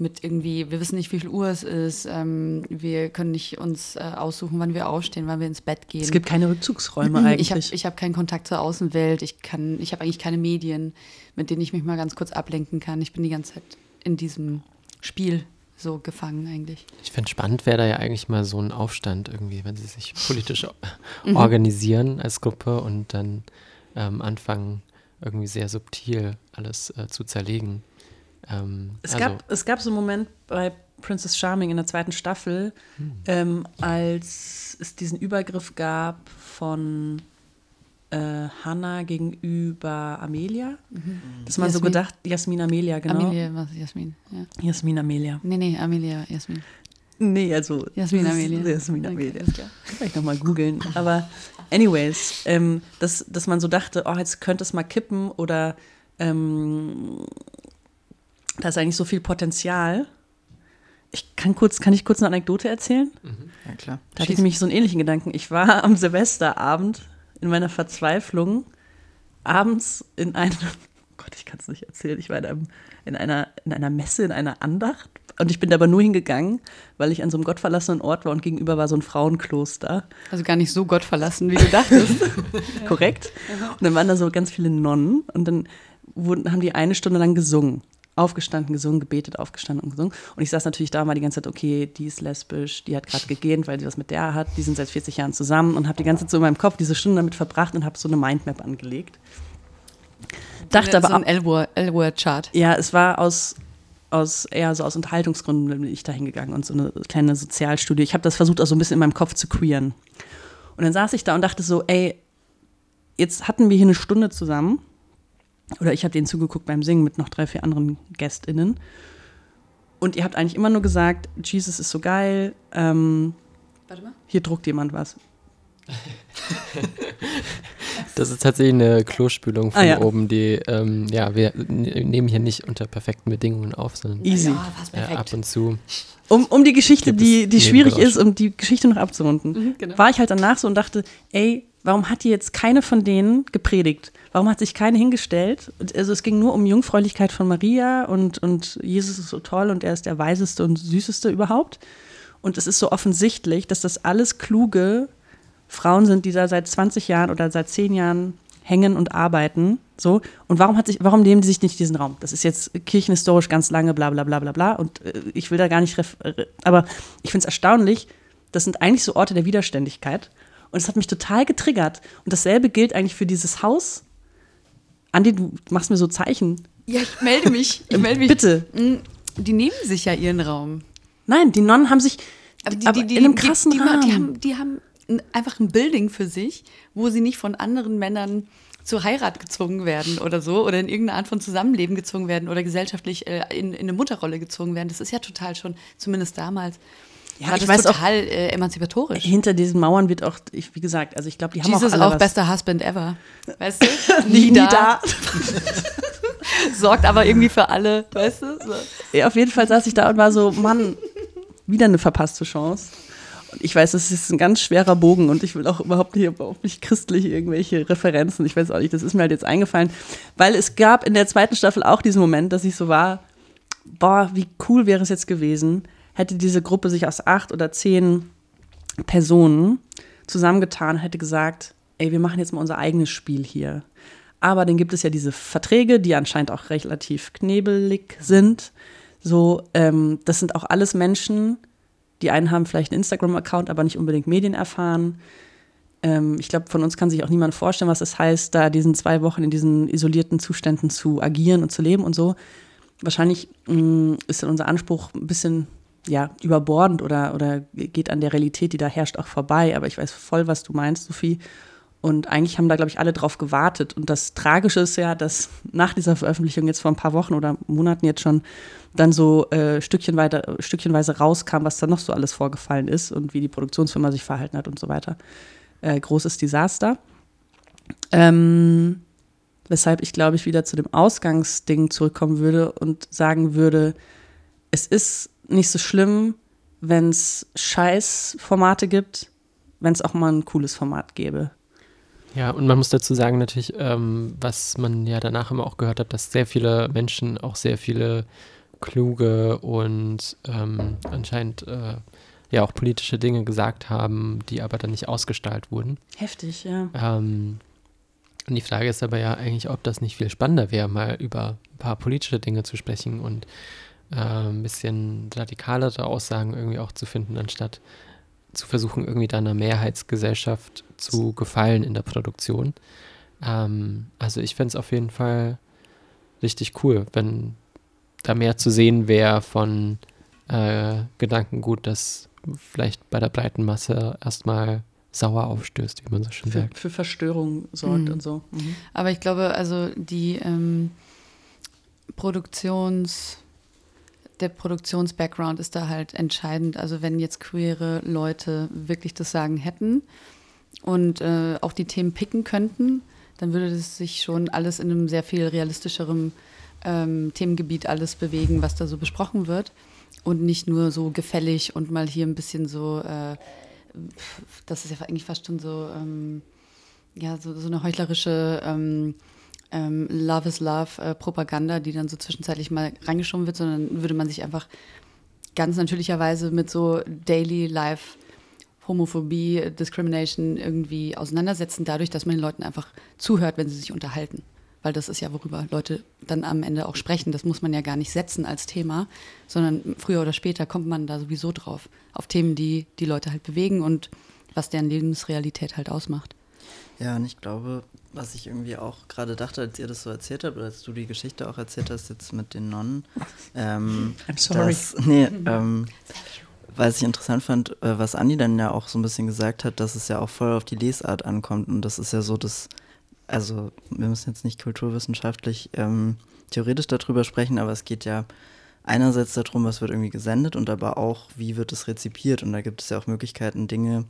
mit irgendwie, wir wissen nicht, wie viel Uhr es ist, ähm, wir können nicht uns äh, aussuchen, wann wir aufstehen, wann wir ins Bett gehen. Es gibt keine Rückzugsräume eigentlich. Ich habe ich hab keinen Kontakt zur Außenwelt, ich, kann, ich habe eigentlich keine Medien, mit denen ich mich mal ganz kurz ablenken kann. Ich bin die ganze Zeit in diesem Spiel so gefangen eigentlich. Ich finde spannend wäre da ja eigentlich mal so ein Aufstand irgendwie, wenn sie sich politisch mhm. organisieren als Gruppe und dann ähm, anfangen, irgendwie sehr subtil alles äh, zu zerlegen. Ähm, es, also. gab, es gab so einen Moment bei Princess Charming in der zweiten Staffel, hm. ähm, als es diesen Übergriff gab von äh, Hannah gegenüber Amelia. Mhm. Dass man Jasmin. so gedacht, Jasmin Amelia, genau. Amelia, was Jasmin, ja. Jasmin Amelia. Nee, nee, Amelia, Jasmin. Nee, also. Jasmin Amelia. Jasmin Amelia. Okay, Vielleicht nochmal googeln. Aber, anyways, ähm, dass, dass man so dachte, oh, jetzt könnte es mal kippen oder ähm, da ist eigentlich so viel Potenzial. Ich kann kurz, kann ich kurz eine Anekdote erzählen? Mhm. Ja, klar. Da hatte ich nämlich so einen ähnlichen Gedanken. Ich war am Silvesterabend in meiner Verzweiflung abends in einem, oh Gott, ich kann es nicht erzählen, ich war in, einem, in, einer, in einer Messe, in einer Andacht und ich bin da aber nur hingegangen, weil ich an so einem gottverlassenen Ort war und gegenüber war so ein Frauenkloster. Also gar nicht so gottverlassen, wie du dachtest. Korrekt. Und dann waren da so ganz viele Nonnen und dann wurden, haben die eine Stunde lang gesungen aufgestanden, gesungen, gebetet, aufgestanden und gesungen. Und ich saß natürlich da mal die ganze Zeit, okay, die ist lesbisch, die hat gerade gegähnt, weil sie was mit der hat, die sind seit 40 Jahren zusammen und habe die ganze Zeit so in meinem Kopf diese Stunde damit verbracht und habe so eine Mindmap angelegt. Dachte aber so ein L-Word-Chart. Ja, es war aus, aus eher so aus Unterhaltungsgründen bin ich da hingegangen und so eine kleine Sozialstudie. Ich habe das versucht, auch so ein bisschen in meinem Kopf zu queeren. Und dann saß ich da und dachte so, ey, jetzt hatten wir hier eine Stunde zusammen oder ich habe denen zugeguckt beim Singen mit noch drei, vier anderen GästInnen. Und ihr habt eigentlich immer nur gesagt, Jesus ist so geil. Ähm, Warte mal. Hier druckt jemand was. das ist tatsächlich eine Klospülung von ah, ja. oben, die, ähm, ja, wir nehmen hier nicht unter perfekten Bedingungen auf, sondern Easy. Ja, äh, ab und zu. Um, um die Geschichte, die, die schwierig ist, um die Geschichte noch abzurunden, mhm, genau. war ich halt danach so und dachte, ey, warum hat die jetzt keine von denen gepredigt? Warum hat sich keine hingestellt? Also es ging nur um Jungfräulichkeit von Maria und, und Jesus ist so toll und er ist der weiseste und süßeste überhaupt. Und es ist so offensichtlich, dass das alles kluge Frauen sind, die da seit 20 Jahren oder seit 10 Jahren hängen und arbeiten. So. Und warum, hat sich, warum nehmen die sich nicht diesen Raum? Das ist jetzt kirchenhistorisch ganz lange, bla bla bla bla bla. Und äh, ich will da gar nicht, aber ich finde es erstaunlich, das sind eigentlich so Orte der Widerständigkeit. Und es hat mich total getriggert. Und dasselbe gilt eigentlich für dieses Haus. Andi, du machst mir so Zeichen. Ja, ich melde mich. Ich melde mich. Bitte. Mm, die nehmen sich ja ihren Raum. Nein, die Nonnen haben sich aber die, aber die, die, in einem krassen die, Rahmen. Die haben, die haben einfach ein Building für sich, wo sie nicht von anderen Männern zur Heirat gezwungen werden oder so oder in irgendeine Art von Zusammenleben gezwungen werden oder gesellschaftlich äh, in, in eine Mutterrolle gezwungen werden. Das ist ja total schon, zumindest damals, ja, ich weiß total auch, äh, emanzipatorisch. Hinter diesen Mauern wird auch, ich, wie gesagt, also ich glaube, die haben Jesus auch alle auch was. bester Husband ever. Weißt du? nie, nie da. da. Sorgt aber irgendwie für alle, weißt du? So. Ja, auf jeden Fall saß ich da und war so, Mann, wieder eine verpasste Chance. Und ich weiß, das ist ein ganz schwerer Bogen und ich will auch überhaupt nicht, überhaupt nicht christlich irgendwelche Referenzen. Ich weiß auch nicht, das ist mir halt jetzt eingefallen, weil es gab in der zweiten Staffel auch diesen Moment, dass ich so war, boah, wie cool wäre es jetzt gewesen, hätte diese Gruppe sich aus acht oder zehn Personen zusammengetan, hätte gesagt, ey, wir machen jetzt mal unser eigenes Spiel hier. Aber dann gibt es ja diese Verträge, die anscheinend auch relativ knebelig sind. So, ähm, das sind auch alles Menschen, die einen haben vielleicht einen Instagram-Account, aber nicht unbedingt Medien erfahren. Ähm, ich glaube, von uns kann sich auch niemand vorstellen, was es heißt, da diesen zwei Wochen in diesen isolierten Zuständen zu agieren und zu leben und so. Wahrscheinlich mh, mm, ist dann unser Anspruch ein bisschen ja, überbordend oder, oder geht an der Realität, die da herrscht, auch vorbei. Aber ich weiß voll, was du meinst, Sophie. Und eigentlich haben da, glaube ich, alle drauf gewartet. Und das Tragische ist ja, dass nach dieser Veröffentlichung jetzt vor ein paar Wochen oder Monaten jetzt schon dann so äh, Stückchen weiter, stückchenweise rauskam, was da noch so alles vorgefallen ist und wie die Produktionsfirma sich verhalten hat und so weiter. Äh, großes Desaster. Ähm, weshalb ich, glaube ich, wieder zu dem Ausgangsding zurückkommen würde und sagen würde, es ist nicht so schlimm, wenn es Scheißformate gibt, wenn es auch mal ein cooles Format gäbe. Ja, und man muss dazu sagen, natürlich, ähm, was man ja danach immer auch gehört hat, dass sehr viele Menschen auch sehr viele kluge und ähm, anscheinend äh, ja auch politische Dinge gesagt haben, die aber dann nicht ausgestrahlt wurden. Heftig, ja. Ähm, und die Frage ist aber ja eigentlich, ob das nicht viel spannender wäre, mal über ein paar politische Dinge zu sprechen und äh, ein bisschen radikalere Aussagen irgendwie auch zu finden, anstatt zu versuchen, irgendwie da einer Mehrheitsgesellschaft zu gefallen in der Produktion. Ähm, also ich fände es auf jeden Fall richtig cool, wenn da mehr zu sehen wäre von äh, Gedankengut, das vielleicht bei der breiten Masse erstmal sauer aufstößt, wie man so schön Für, sagt. für Verstörung sorgt Mhm. und so. Mhm. Aber ich glaube, also die ähm, Produktions, der Produktions-Background ist da halt entscheidend. Also wenn jetzt queere Leute wirklich das Sagen hätten und äh, auch die Themen picken könnten, dann würde das sich schon alles in einem sehr viel realistischeren ähm, Themengebiet alles bewegen, was da so besprochen wird. Und nicht nur so gefällig und mal hier ein bisschen so, äh, das ist ja eigentlich fast schon so, ähm, ja, so, so eine heuchlerische ähm, ähm, Love is Love äh, Propaganda, die dann so zwischenzeitlich mal reingeschoben wird, sondern würde man sich einfach ganz natürlicherweise mit so Daily Life Homophobie, Discrimination irgendwie auseinandersetzen, dadurch, dass man den Leuten einfach zuhört, wenn sie sich unterhalten. Weil das ist ja, worüber Leute dann am Ende auch sprechen. Das muss man ja gar nicht setzen als Thema, sondern früher oder später kommt man da sowieso drauf. Auf Themen, die die Leute halt bewegen und was deren Lebensrealität halt ausmacht. Ja, und ich glaube, was ich irgendwie auch gerade dachte, als ihr das so erzählt habt, oder als du die Geschichte auch erzählt hast, jetzt mit den Nonnen. Ähm, I'm sorry. Dass, nee, ähm, was ich interessant fand, äh, was Andi dann ja auch so ein bisschen gesagt hat, dass es ja auch voll auf die Lesart ankommt. Und das ist ja so das, also wir müssen jetzt nicht kulturwissenschaftlich ähm, theoretisch darüber sprechen, aber es geht ja einerseits darum, was wird irgendwie gesendet und aber auch, wie wird es rezipiert. Und da gibt es ja auch Möglichkeiten, Dinge,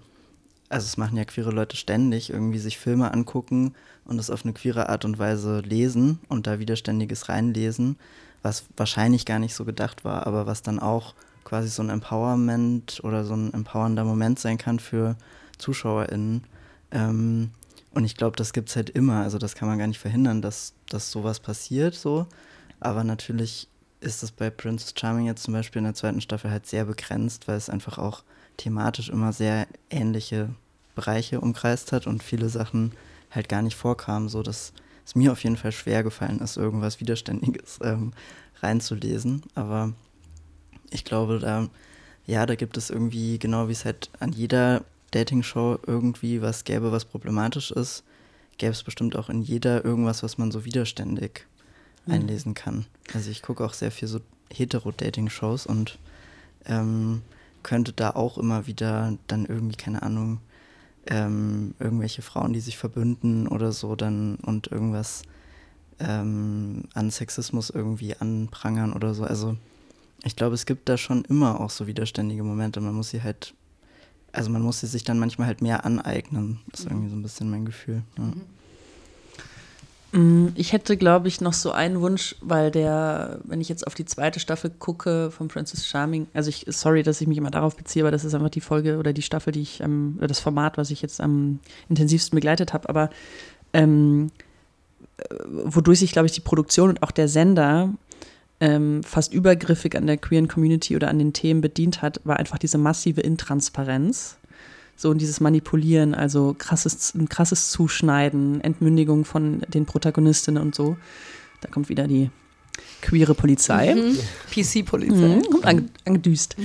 also es machen ja queere Leute ständig, irgendwie sich Filme angucken und es auf eine queere Art und Weise lesen und da widerständiges reinlesen, was wahrscheinlich gar nicht so gedacht war, aber was dann auch quasi so ein Empowerment oder so ein empowernder Moment sein kann für ZuschauerInnen. Ähm, und ich glaube, das gibt es halt immer. Also das kann man gar nicht verhindern, dass, dass sowas passiert so. Aber natürlich ist es bei Princess Charming jetzt zum Beispiel in der zweiten Staffel halt sehr begrenzt, weil es einfach auch thematisch immer sehr ähnliche Bereiche umkreist hat und viele Sachen halt gar nicht vorkamen, so dass es mir auf jeden Fall schwer gefallen ist, irgendwas Widerständiges ähm, reinzulesen. Aber ich glaube, da, ja, da gibt es irgendwie, genau wie es halt an jeder Dating-Show irgendwie was gäbe, was problematisch ist, gäbe es bestimmt auch in jeder irgendwas, was man so widerständig Mhm. einlesen kann. Also ich gucke auch sehr viel so Hetero-Dating-Shows und ähm, könnte da auch immer wieder dann irgendwie, keine Ahnung, ähm, irgendwelche Frauen, die sich verbünden oder so dann und irgendwas ähm, an Sexismus irgendwie anprangern oder so. Also ich glaube, es gibt da schon immer auch so widerständige Momente. Man muss sie halt, also man muss sie sich dann manchmal halt mehr aneignen. Das ist irgendwie so ein bisschen mein Gefühl. Ja. Mm, Ich hätte, glaube ich, noch so einen Wunsch, weil der, wenn ich jetzt auf die zweite Staffel gucke von Princess Charming, also ich, sorry, dass ich mich immer darauf beziehe, aber das ist einfach die Folge oder die Staffel, die ich, ähm, oder das Format, was ich jetzt am intensivsten begleitet habe, aber ähm, äh, wodurch sich, glaube ich, die Produktion und auch der Sender ähm, fast übergriffig an der queeren Community oder an den Themen bedient hat, war einfach diese massive Intransparenz. So und dieses Manipulieren, also krasses, ein krasses Zuschneiden, Entmündigung von den Protagonistinnen und so. Da kommt wieder die queere Polizei. PC-Polizei. Mhm, kommt ange angedüst.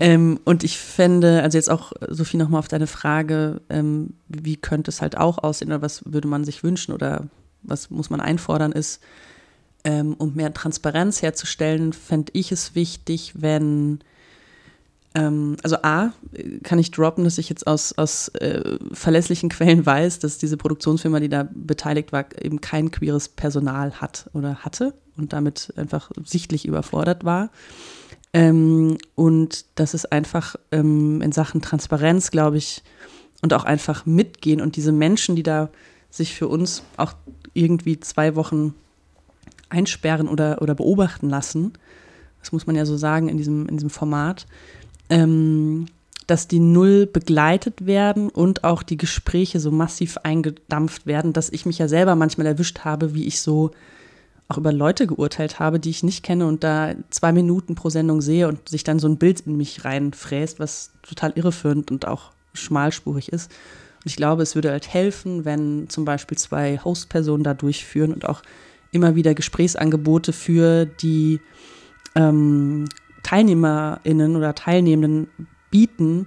Ähm, und ich fände, also jetzt auch, Sophie, nochmal auf deine Frage, ähm, wie könnte es halt auch aussehen oder was würde man sich wünschen oder was muss man einfordern, ist, ähm, um mehr Transparenz herzustellen, fände ich es wichtig, wenn also A, kann ich droppen, dass ich jetzt aus, aus äh, verlässlichen Quellen weiß, dass diese Produktionsfirma, die da beteiligt war, eben kein queeres Personal hat oder hatte und damit einfach sichtlich überfordert war. Ähm, und dass es einfach ähm, in Sachen Transparenz, glaube ich, und auch einfach mitgehen und diese Menschen, die da sich für uns auch irgendwie zwei Wochen einsperren oder, oder beobachten lassen, das muss man ja so sagen in diesem, in diesem Format, ähm, dass die null begleitet werden und auch die Gespräche so massiv eingedampft werden, dass ich mich ja selber manchmal erwischt habe, wie ich so auch über Leute geurteilt habe, die ich nicht kenne und da zwei Minuten pro Sendung sehe und sich dann so ein Bild in mich reinfräst, was total irreführend und auch schmalspurig ist. Und ich glaube, es würde halt helfen, wenn zum Beispiel zwei Hostpersonen da durchführen und auch immer wieder Gesprächsangebote für die ähm, TeilnehmerInnen oder Teilnehmenden bieten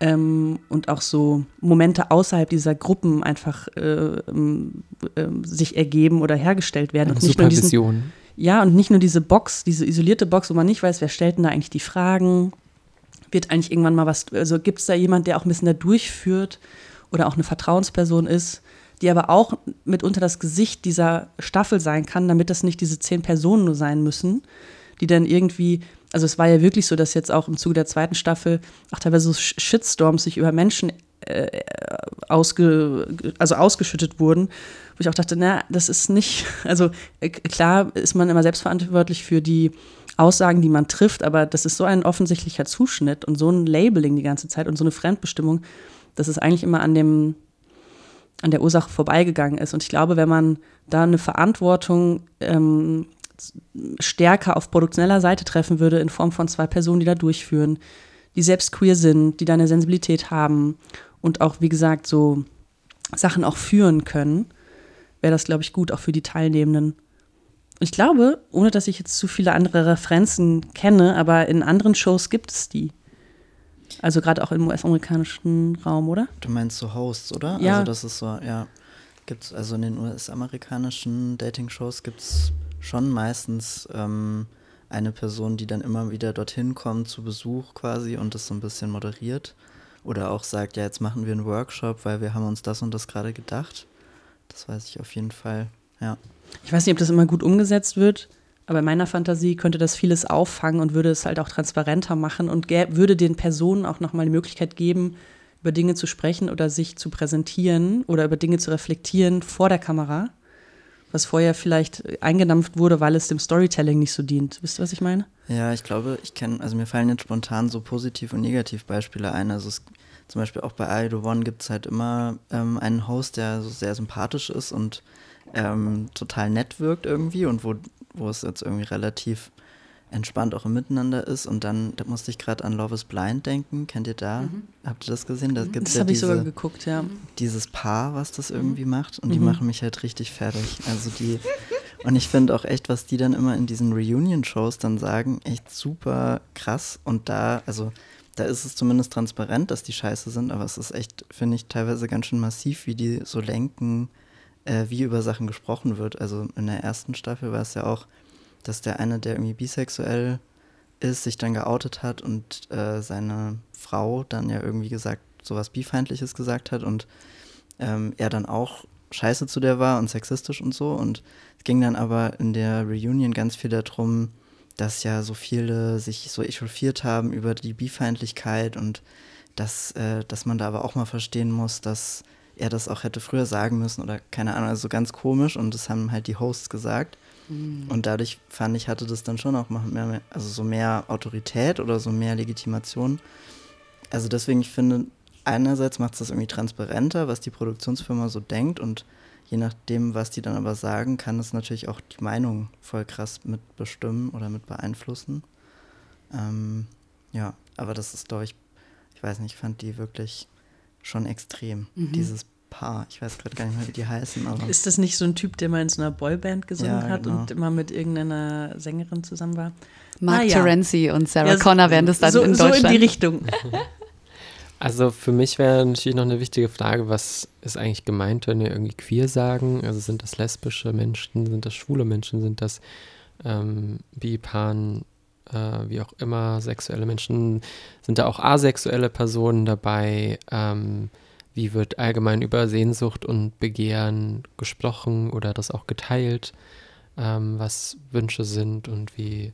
ähm, und auch so Momente außerhalb dieser Gruppen einfach äh, äh, sich ergeben oder hergestellt werden. Und nicht nur diesen, ja, und nicht nur diese Box, diese isolierte Box, wo man nicht weiß, wer stellt denn da eigentlich die Fragen, wird eigentlich irgendwann mal was, also gibt es da jemand, der auch ein bisschen da durchführt oder auch eine Vertrauensperson ist, die aber auch mitunter das Gesicht dieser Staffel sein kann, damit das nicht diese zehn Personen nur sein müssen, die dann irgendwie, also es war ja wirklich so, dass jetzt auch im Zuge der zweiten Staffel auch teilweise so Shitstorms sich über Menschen äh, ausge, also ausgeschüttet wurden, wo ich auch dachte, na, das ist nicht, also äh, klar ist man immer selbstverantwortlich für die Aussagen, die man trifft, aber das ist so ein offensichtlicher Zuschnitt und so ein Labeling die ganze Zeit und so eine Fremdbestimmung, dass es eigentlich immer an dem an der Ursache vorbeigegangen ist. Und ich glaube, wenn man da eine Verantwortung ähm, stärker auf produktioneller Seite treffen würde, in Form von zwei Personen, die da durchführen, die selbst queer sind, die da eine Sensibilität haben und auch, wie gesagt, so Sachen auch führen können, wäre das, glaube ich, gut, auch für die Teilnehmenden. Ich glaube, ohne dass ich jetzt zu viele andere Referenzen kenne, aber in anderen Shows gibt es die. Also gerade auch im US-amerikanischen Raum, oder? Du meinst so Hosts, oder? Ja. Also das ist so, ja. Gibt's, also in den US-amerikanischen Dating-Shows gibt es schon meistens ähm, eine Person, die dann immer wieder dorthin kommt zu Besuch quasi und das so ein bisschen moderiert. Oder auch sagt, ja, jetzt machen wir einen Workshop, weil wir haben uns das und das gerade gedacht. Das weiß ich auf jeden Fall, ja. Ich weiß nicht, ob das immer gut umgesetzt wird. Aber in meiner Fantasie könnte das vieles auffangen und würde es halt auch transparenter machen und würde den Personen auch nochmal die Möglichkeit geben, über Dinge zu sprechen oder sich zu präsentieren oder über Dinge zu reflektieren vor der Kamera, was vorher vielleicht eingedampft wurde, weil es dem Storytelling nicht so dient. Wisst ihr, was ich meine? Ja, ich glaube, ich kenne, also mir fallen jetzt spontan so Positiv- und Negativbeispiele ein. Also es, zum Beispiel auch bei Idol One gibt es halt immer ähm, einen Host, der so sehr sympathisch ist und ähm, total nett wirkt irgendwie und wo wo es jetzt irgendwie relativ entspannt auch im Miteinander ist. Und dann, da musste ich gerade an Love is Blind denken. Kennt ihr da? Mhm. Habt ihr das gesehen? Da gibt's das ja habe ich sogar geguckt, ja. Dieses Paar, was das irgendwie mhm. macht. Und die mhm. machen mich halt richtig fertig. Also die. und ich finde auch echt, was die dann immer in diesen Reunion-Shows dann sagen, echt super krass. Und da, also da ist es zumindest transparent, dass die scheiße sind, aber es ist echt, finde ich, teilweise ganz schön massiv, wie die so lenken, äh, wie über Sachen gesprochen wird. Also in der ersten Staffel war es ja auch, dass der eine, der irgendwie bisexuell ist, sich dann geoutet hat und äh, seine Frau dann ja irgendwie gesagt, sowas Bifeindliches gesagt hat und ähm, er dann auch scheiße zu der war und sexistisch und so. Und es ging dann aber in der Reunion ganz viel darum, dass ja so viele sich so echauffiert haben über die Bifeindlichkeit und dass, äh, dass man da aber auch mal verstehen muss, dass er das auch hätte früher sagen müssen oder keine Ahnung, also ganz komisch und das haben halt die Hosts gesagt. Mhm. Und dadurch fand ich, hatte das dann schon auch mehr, mehr, also so mehr Autorität oder so mehr Legitimation. Also deswegen, ich finde, einerseits macht es das irgendwie transparenter, was die Produktionsfirma so denkt und je nachdem, was die dann aber sagen, kann es natürlich auch die Meinung voll krass mit bestimmen oder mit beeinflussen. Ähm, ja, aber das ist, glaube ich, ich weiß nicht, ich fand die wirklich schon extrem, mhm. dieses Paar. Ich weiß gerade gar nicht mehr, wie die heißen. Aber ist das nicht so ein Typ, der mal in so einer Boyband gesungen ja, hat genau. und immer mit irgendeiner Sängerin zusammen war? Mark ah, ja. Terenzi und Sarah ja, Connor wären das dann so, in Deutschland. So in die Richtung. Also für mich wäre natürlich noch eine wichtige Frage, was ist eigentlich gemeint, wenn wir irgendwie queer sagen? Also sind das lesbische Menschen, sind das schwule Menschen, sind das ähm, bi, pan, äh, wie auch immer, sexuelle Menschen, sind da auch asexuelle Personen dabei? Ähm, wie wird allgemein über Sehnsucht und Begehren gesprochen oder das auch geteilt? Ähm, was Wünsche sind und wie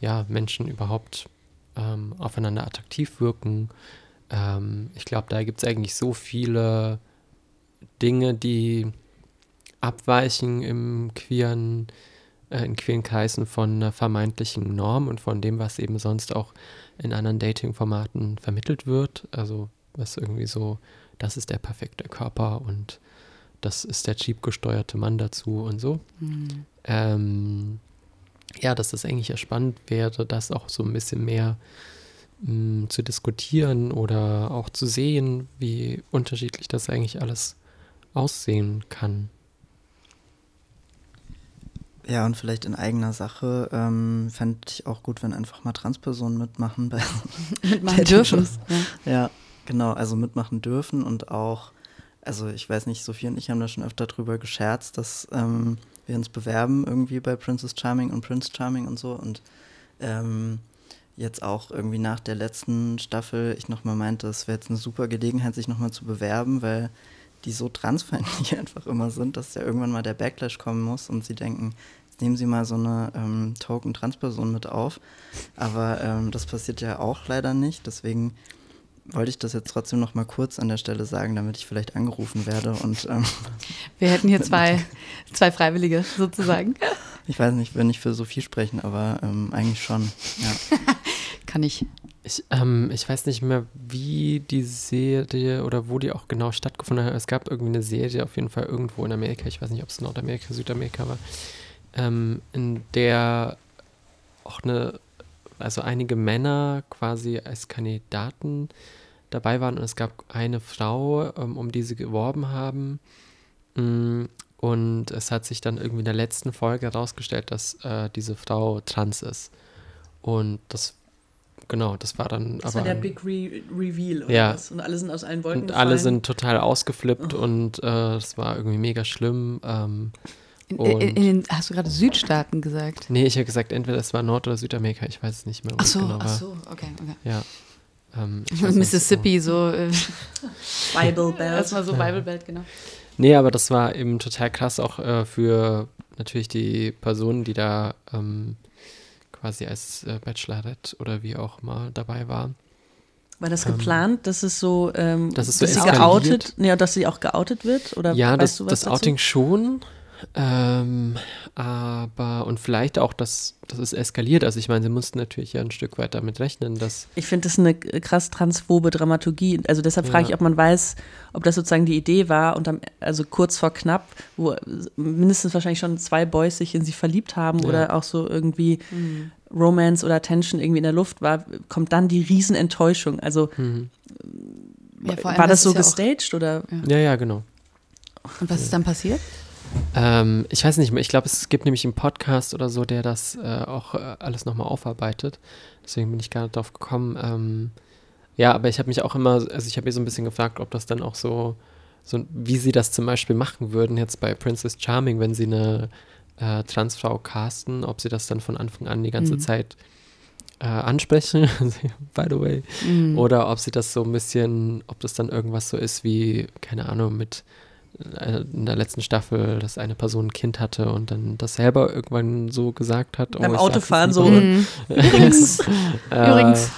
ja, Menschen überhaupt ähm, aufeinander attraktiv wirken. Ähm, ich glaube, da gibt es eigentlich so viele Dinge, die abweichen im queeren äh, in queeren Kreisen von einer vermeintlichen Norm und von dem, was eben sonst auch in anderen Dating-Formaten vermittelt wird. Also was irgendwie so, das ist der perfekte Körper und das ist der Jeep gesteuerte Mann dazu und so. Mhm. Ähm, ja, dass das eigentlich ja spannend wäre, das auch so ein bisschen mehr mh, mm, zu diskutieren oder auch zu sehen, wie unterschiedlich das eigentlich alles aussehen kann. Ja, und vielleicht in eigener Sache ähm, fände ich auch gut, wenn einfach mal Transpersonen mitmachen. Bei mitmachen dürfen. Ja. ja, genau, also mitmachen dürfen und auch, also ich weiß nicht, Sophie und ich haben da schon öfter drüber gescherzt, dass ähm, wir uns bewerben irgendwie bei Princess Charming und Prince Charming und so und ähm, jetzt auch irgendwie nach der letzten Staffel ich nochmal meinte, es wäre jetzt eine super Gelegenheit, sich nochmal zu bewerben, weil die so transfeindlich einfach immer sind, dass ja irgendwann mal der Backlash kommen muss und sie denken, jetzt nehmen sie mal so eine ähm, Token-Transperson mit auf. Aber ähm, das passiert ja auch leider nicht. Deswegen wollte ich das jetzt trotzdem noch mal kurz an der Stelle sagen, damit ich vielleicht angerufen werde und ähm, wir hätten hier zwei, zwei Freiwillige sozusagen. Ich weiß nicht, wenn ich für Sophie sprechen, aber ähm, eigentlich schon. Ja. Kann ich. Ich, ähm, ich weiß nicht mehr, wie die Serie oder wo die auch genau stattgefunden hat. Es gab irgendwie eine Serie auf jeden Fall irgendwo in Amerika. Ich weiß nicht, ob es Nordamerika, Südamerika war, ähm, in der auch eine also einige Männer quasi als Kandidaten dabei waren und es gab eine Frau, ähm, um die sie geworben haben. Mm, und es hat sich dann irgendwie in der letzten Folge herausgestellt, dass äh, diese Frau trans ist. Und das, genau, das war dann das war der Big Re Reveal, oder ja. was? Und alle sind aus allen Wolken Und gefallen. alle sind total ausgeflippt oh. und äh, es war irgendwie mega schlimm. Ähm, in, in, in, den, hast du gerade Südstaaten gesagt? Nee, ich habe gesagt, entweder es war Nord- oder Südamerika, ich weiß es nicht mehr. Ach so, genau ach so, okay, okay. Ja. Ähm, Mississippi, so. Äh, Bible Belt. Erstmal so Bible Belt, genau. Nee, aber das war eben total krass auch äh, für natürlich die Personen, die da ähm, quasi als äh, Bachelorette oder wie auch mal dabei waren. War das ähm, geplant, dass es so, ähm, dass, es so dass sie geoutet, nee, dass sie auch geoutet wird? Oder ja, das, das Outing schon. Ähm, aber und vielleicht auch, dass, dass es eskaliert. Also ich meine, sie mussten natürlich ja ein Stück weit damit rechnen, dass. Ich finde das eine krass transphobe Dramaturgie. Also deshalb ja. frage ich, ob man weiß, ob das sozusagen die Idee war und dann, also kurz vor knapp, wo mindestens wahrscheinlich schon zwei Boys sich in sie verliebt haben ja. oder auch so irgendwie mhm. Romance oder Tension irgendwie in der Luft war, kommt dann die Riesenenttäuschung. Also mhm. ja, war das so gestaged oder? Ja, ja, genau. Und was ist dann passiert? Ähm, ich weiß nicht mehr. Ich glaube, es gibt nämlich einen Podcast oder so, der das äh, auch äh, alles nochmal aufarbeitet. Deswegen bin ich gar nicht drauf gekommen. Ähm, ja, aber ich habe mich auch immer, also ich habe mir so ein bisschen gefragt, ob das dann auch so, so, wie sie das zum Beispiel machen würden jetzt bei Princess Charming, wenn sie eine äh, Transfrau casten, ob sie das dann von Anfang an die ganze mhm. Zeit äh, ansprechen, by the way, mhm. oder ob sie das so ein bisschen, ob das dann irgendwas so ist wie, keine Ahnung, mit in der letzten Staffel, dass eine Person ein Kind hatte und dann das selber irgendwann so gesagt hat. Beim oh, Autofahren so. Mhm. Übrigens. äh, Übrigens.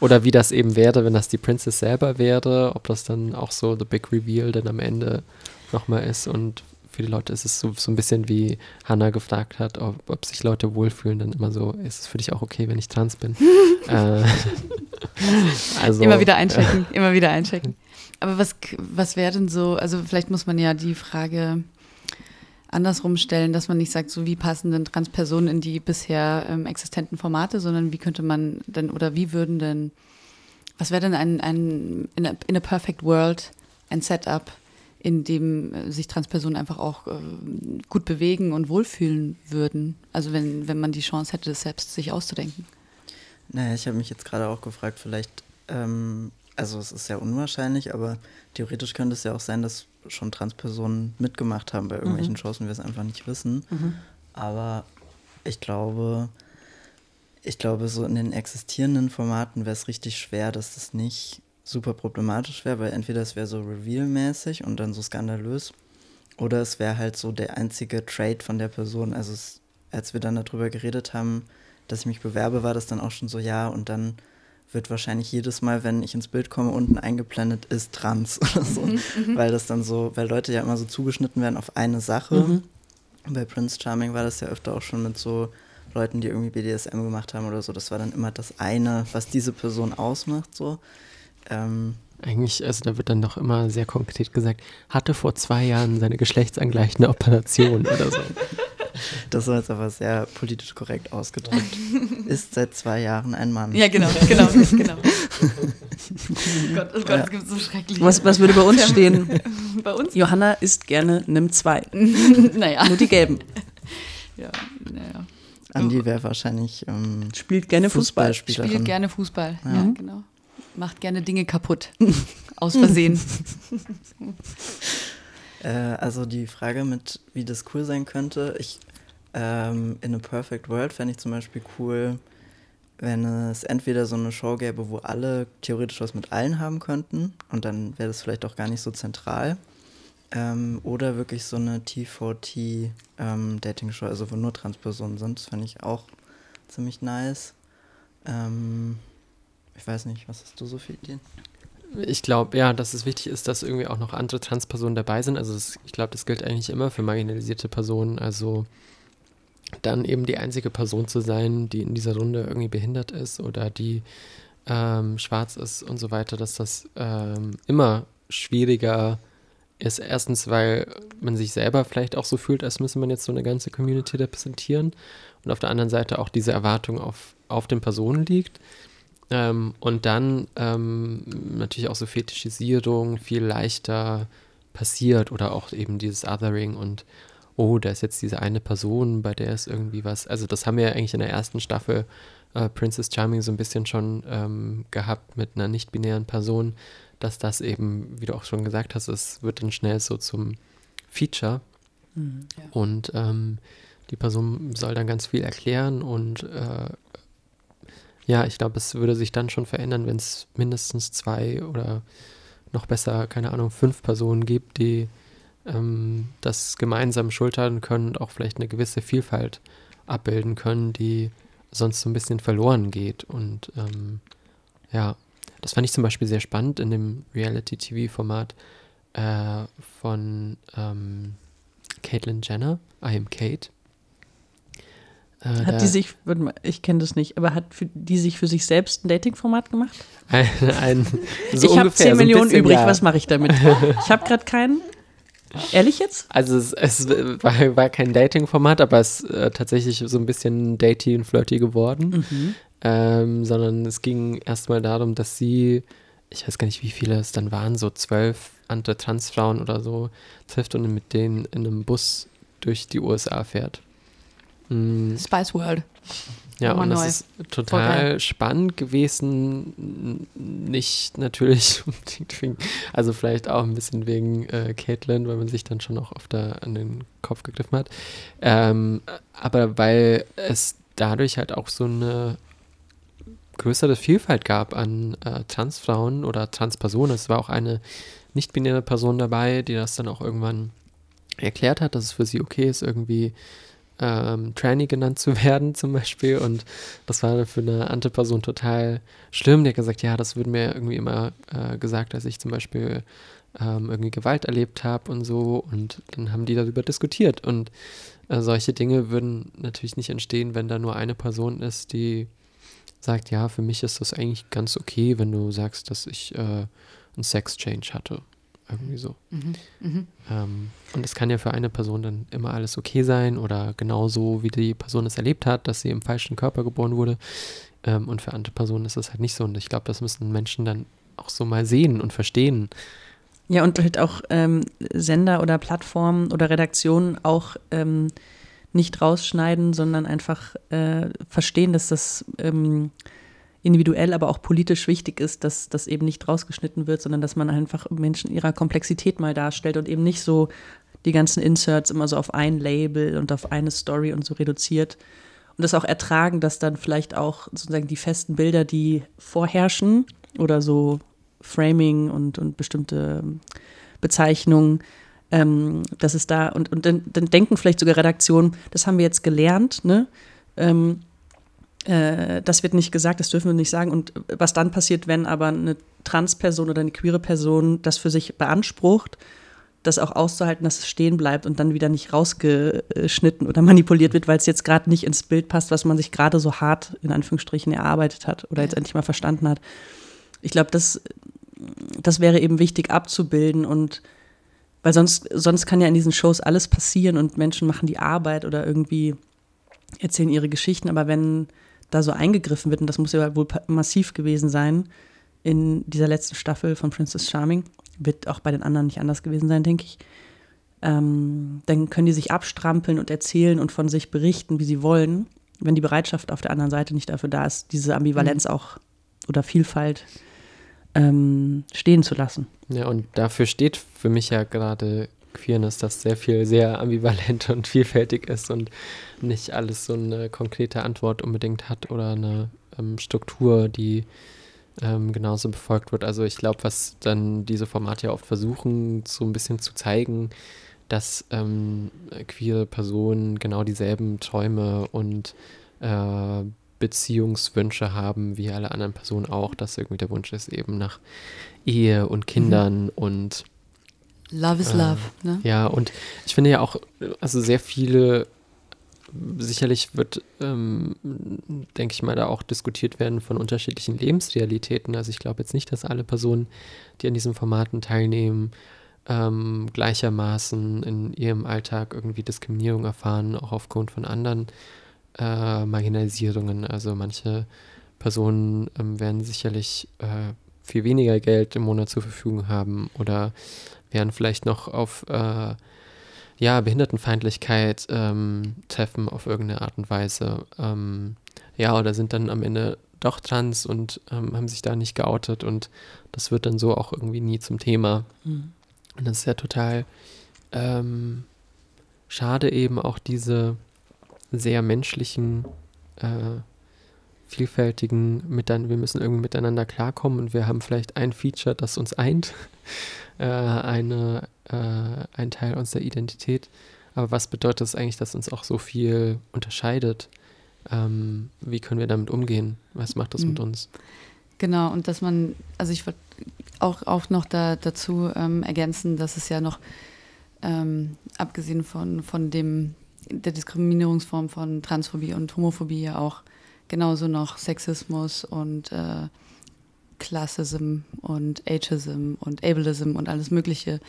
Oder wie das eben wäre, wenn das die Princess selber wäre, ob das dann auch so The Big Reveal dann am Ende nochmal ist und für die Leute ist es so, so ein bisschen wie Hannah gefragt hat, ob, ob, sich Leute wohlfühlen, dann immer so, ist es für dich auch okay, wenn ich trans bin? äh, also, immer wieder einchecken, äh, immer wieder einchecken. Aber was, was wäre denn so, also vielleicht muss man ja die Frage andersrum stellen, dass man nicht sagt, so wie passen denn Transpersonen in die bisher ähm, existenten Formate, sondern wie könnte man denn oder wie würden denn, was wäre denn ein, ein in, a, in a perfect world ein Setup, in dem äh, sich Transpersonen einfach auch äh, gut bewegen und wohlfühlen würden? Also wenn, wenn man die Chance hätte, das selbst sich auszudenken. Naja, ich habe mich jetzt gerade auch gefragt, vielleicht ähm, also es ist sehr unwahrscheinlich, aber theoretisch könnte es ja auch sein, dass schon Transpersonen mitgemacht haben bei irgendwelchen mhm. Shows und wir es einfach nicht wissen. Mhm. Aber ich glaube, ich glaube, so in den existierenden Formaten wäre es richtig schwer, dass das nicht super problematisch wäre, weil entweder es wäre so reveal-mäßig und dann so skandalös, oder es wäre halt so der einzige Trade von der Person. Also es, als wir dann darüber geredet haben, dass ich mich bewerbe, war das dann auch schon so, ja, und dann wird wahrscheinlich jedes Mal, wenn ich ins Bild komme, unten eingeblendet ist trans oder so. Mhm, mhm, weil das dann so, weil Leute ja immer so zugeschnitten werden auf eine Sache. Mhm. Bei Prince Charming war das ja öfter auch schon mit so Leuten, die irgendwie BDSM gemacht haben oder so. Das war dann immer das eine, was diese Person ausmacht, so. Ähm, Eigentlich, also da wird dann doch immer sehr konkret gesagt, hatte vor zwei Jahren seine geschlechtsangleichende Operation oder so. Das war jetzt aber sehr politisch korrekt ausgedrückt. Ist seit zwei Jahren ein Mann. Ja, genau, genau, genau. oh Gott, oh Gott, es gibt so schrecklich. Was, was würde bei uns stehen? bei uns? Johanna isst gerne nimm zwei. naja. Nur die gelben. Ja, naja. Andi wäre wahrscheinlich ähm, Spielt gerne Fußball. Spielt gerne Fußball. Ja. Ja. genau. Macht gerne Dinge kaputt. Aus Versehen. Äh, also die Frage mit, wie das cool sein könnte, ich ähm, in a Perfect World fände ich zum Beispiel cool, wenn es entweder so eine Show gäbe, wo alle theoretisch was mit allen haben könnten und dann wäre das vielleicht auch gar nicht so zentral. Ähm, oder wirklich so eine T4T ähm, also wo nur Transpersonen sind. Das fände ich auch ziemlich nice. Ähm, ich weiß nicht, was hast du so für Ideen? Ich glaube, ja, dass es wichtig ist, dass irgendwie auch noch andere Transpersonen dabei sind. Also das, ich glaube, das gilt eigentlich immer für marginalisierte Personen. Also dann eben die einzige Person zu sein, die in dieser Runde irgendwie behindert ist oder die ähm, schwarz ist und so weiter, dass das ähm, immer schwieriger ist. Erstens, weil man sich selber vielleicht auch so fühlt, als müsse man jetzt so eine ganze Community repräsentieren. Und auf der anderen Seite auch diese Erwartung auf, auf den Personen liegt. Ähm, und dann ähm, natürlich auch so Fetischisierung viel leichter passiert oder auch eben dieses Othering und oh, da ist jetzt diese eine Person, bei der ist irgendwie was. Also das haben wir ja eigentlich in der ersten Staffel äh, Princess Charming so ein bisschen schon ähm, gehabt mit einer nicht-binären Person, dass das eben, wie du auch schon gesagt hast, es wird dann schnell so zum Feature. Mhm. Ja. Und ähm, die Person soll dann ganz viel erklären und äh, ja, ich glaube, es würde sich dann schon verändern, wenn es mindestens zwei oder noch besser, keine Ahnung, fünf Personen gibt, die ähm, das gemeinsam schultern können und auch vielleicht eine gewisse Vielfalt abbilden können, die sonst so ein bisschen verloren geht. Und ähm, ja, das fand ich zum Beispiel sehr spannend in dem Reality-TV-Format äh, von ähm, Caitlyn Jenner, I Am Kate. Äh, Hat die sich, ich kenne das nicht, aber hat für, die sich für sich selbst ein Dating-Format gemacht? ein, ein, so ich habe ungefähr, 10 so Millionen bisschen, übrig, ja. was mache ich damit? ich habe gerade keinen. Ehrlich jetzt? Also es, es war, war kein Dating-Format, aber es ist äh, tatsächlich so ein bisschen datey und flirty geworden. Mhm. Ähm, sondern es ging erstmal darum, dass sie, ich weiß gar nicht, wie viele es dann waren, so zwölf andere Transfrauen oder so trifft und mit denen in einem Bus durch die USA fährt. Mm, Spice World. ja, und das neu. ist Voll total spannend gewesen. Nicht natürlich unbedingt wegen, also vielleicht auch ein bisschen wegen äh, Caitlin, weil man sich dann schon auch öfter an den Kopf gegriffen hat. Ähm, aber weil es dadurch halt auch so eine größere Vielfalt gab an äh, Transfrauen oder Transpersonen. Es war auch eine nicht-binäre Person dabei, die das dann auch irgendwann erklärt hat, dass es für sie okay ist, irgendwie ähm, Tranny genannt zu werden zum Beispiel. Und das war für eine andere Person total schlimm. Die hat gesagt, ja, das wurde mir irgendwie immer äh, gesagt, dass ich zum Beispiel ähm, irgendwie Gewalt erlebt habe und so. Und dann haben die darüber diskutiert. Und äh, solche Dinge würden natürlich nicht entstehen, wenn da nur eine Person ist, die sagt, ja, für mich ist das eigentlich ganz okay, wenn du sagst, dass ich äh, einen Sex-Change hatte. Irgendwie so. Mhm. Mhm. Ähm, und es kann ja für eine Person dann immer alles okay sein oder genauso, wie die Person es erlebt hat, dass sie im falschen Körper geboren wurde. Ähm, und für andere Personen ist es halt nicht so. Und ich glaube, das müssen Menschen dann auch so mal sehen und verstehen. Ja, und halt auch ähm, Sender oder Plattformen oder Redaktionen auch ähm, nicht rausschneiden, sondern einfach äh, verstehen, dass das ähm, individuell, aber auch politisch wichtig ist, dass das eben nicht rausgeschnitten wird, sondern dass man einfach Menschen ihrer Komplexität mal darstellt und eben nicht so die ganzen Inserts immer so auf ein Label und auf eine Story und so reduziert. Und das auch ertragen, dass dann vielleicht auch sozusagen die festen Bilder, die vorherrschen oder so Framing und, und bestimmte Bezeichnungen, ähm, dass es da, und, und dann, dann denken vielleicht sogar Redaktionen, das haben wir jetzt gelernt, ne? Ähm, äh, das wird nicht gesagt, das dürfen wir nicht sagen. Und was dann passiert, wenn aber eine Transperson oder eine queere Person das für sich beansprucht, das auch auszuhalten, dass es stehen bleibt und dann wieder nicht rausgeschnitten oder manipuliert wird, weil es jetzt gerade nicht ins Bild passt, was man sich gerade so hart in Anführungsstrichen erarbeitet hat oder jetzt Ja. endlich mal verstanden hat. Ich glaube, das das wäre eben wichtig abzubilden und weil sonst, sonst kann ja in diesen Shows alles passieren und Menschen machen die Arbeit oder irgendwie erzählen ihre Geschichten, aber wenn da so eingegriffen wird, und das muss ja wohl massiv gewesen sein in dieser letzten Staffel von Princess Charming, wird auch bei den anderen nicht anders gewesen sein, denke ich, ähm, dann können die sich abstrampeln und erzählen und von sich berichten, wie sie wollen, wenn die Bereitschaft auf der anderen Seite nicht dafür da ist, diese Ambivalenz mhm. auch oder Vielfalt ähm, stehen zu lassen. Ja, und dafür steht für mich ja gerade Queerness, dass sehr viel sehr ambivalent und vielfältig ist und nicht alles so eine konkrete Antwort unbedingt hat oder eine ähm, Struktur, die ähm, genauso befolgt wird. Also ich glaube, was dann diese Formate ja oft versuchen, so ein bisschen zu zeigen, dass ähm, queere Personen genau dieselben Träume und äh, Beziehungswünsche haben, wie alle anderen Personen auch, dass irgendwie der Wunsch ist eben nach Ehe und Kindern mhm. und Love is äh, love, ne? Ja, und ich finde ja auch, also sehr viele, sicherlich wird, ähm, denke ich mal, da auch diskutiert werden von unterschiedlichen Lebensrealitäten. Also ich glaube jetzt nicht, dass alle Personen, die an diesen Formaten teilnehmen, ähm, gleichermaßen in ihrem Alltag irgendwie Diskriminierung erfahren, auch aufgrund von anderen äh, Marginalisierungen. Also manche Personen ähm, werden sicherlich äh, viel weniger Geld im Monat zur Verfügung haben oder werden vielleicht noch auf äh, ja, Behindertenfeindlichkeit ähm, treffen auf irgendeine Art und Weise. Ähm, ja, oder sind dann am Ende doch trans und ähm, haben sich da nicht geoutet und das wird dann so auch irgendwie nie zum Thema. Mhm. Und das ist ja total ähm, schade eben auch diese sehr menschlichen, äh, vielfältigen, mitan wir müssen irgendwie miteinander klarkommen und wir haben vielleicht ein Feature, das uns eint, äh, eine, äh, ein Teil unserer Identität. Aber was bedeutet es das eigentlich, dass uns auch so viel unterscheidet? Ähm, wie können wir damit umgehen? Was macht das mhm. mit uns? Genau, und dass man, also ich würde auch, auch noch da, dazu ähm, ergänzen, dass es ja noch, ähm, abgesehen von, von dem, der Diskriminierungsform von Transphobie und Homophobie ja auch genauso noch Sexismus und äh, Classism und Ageism und Ableism und alles Mögliche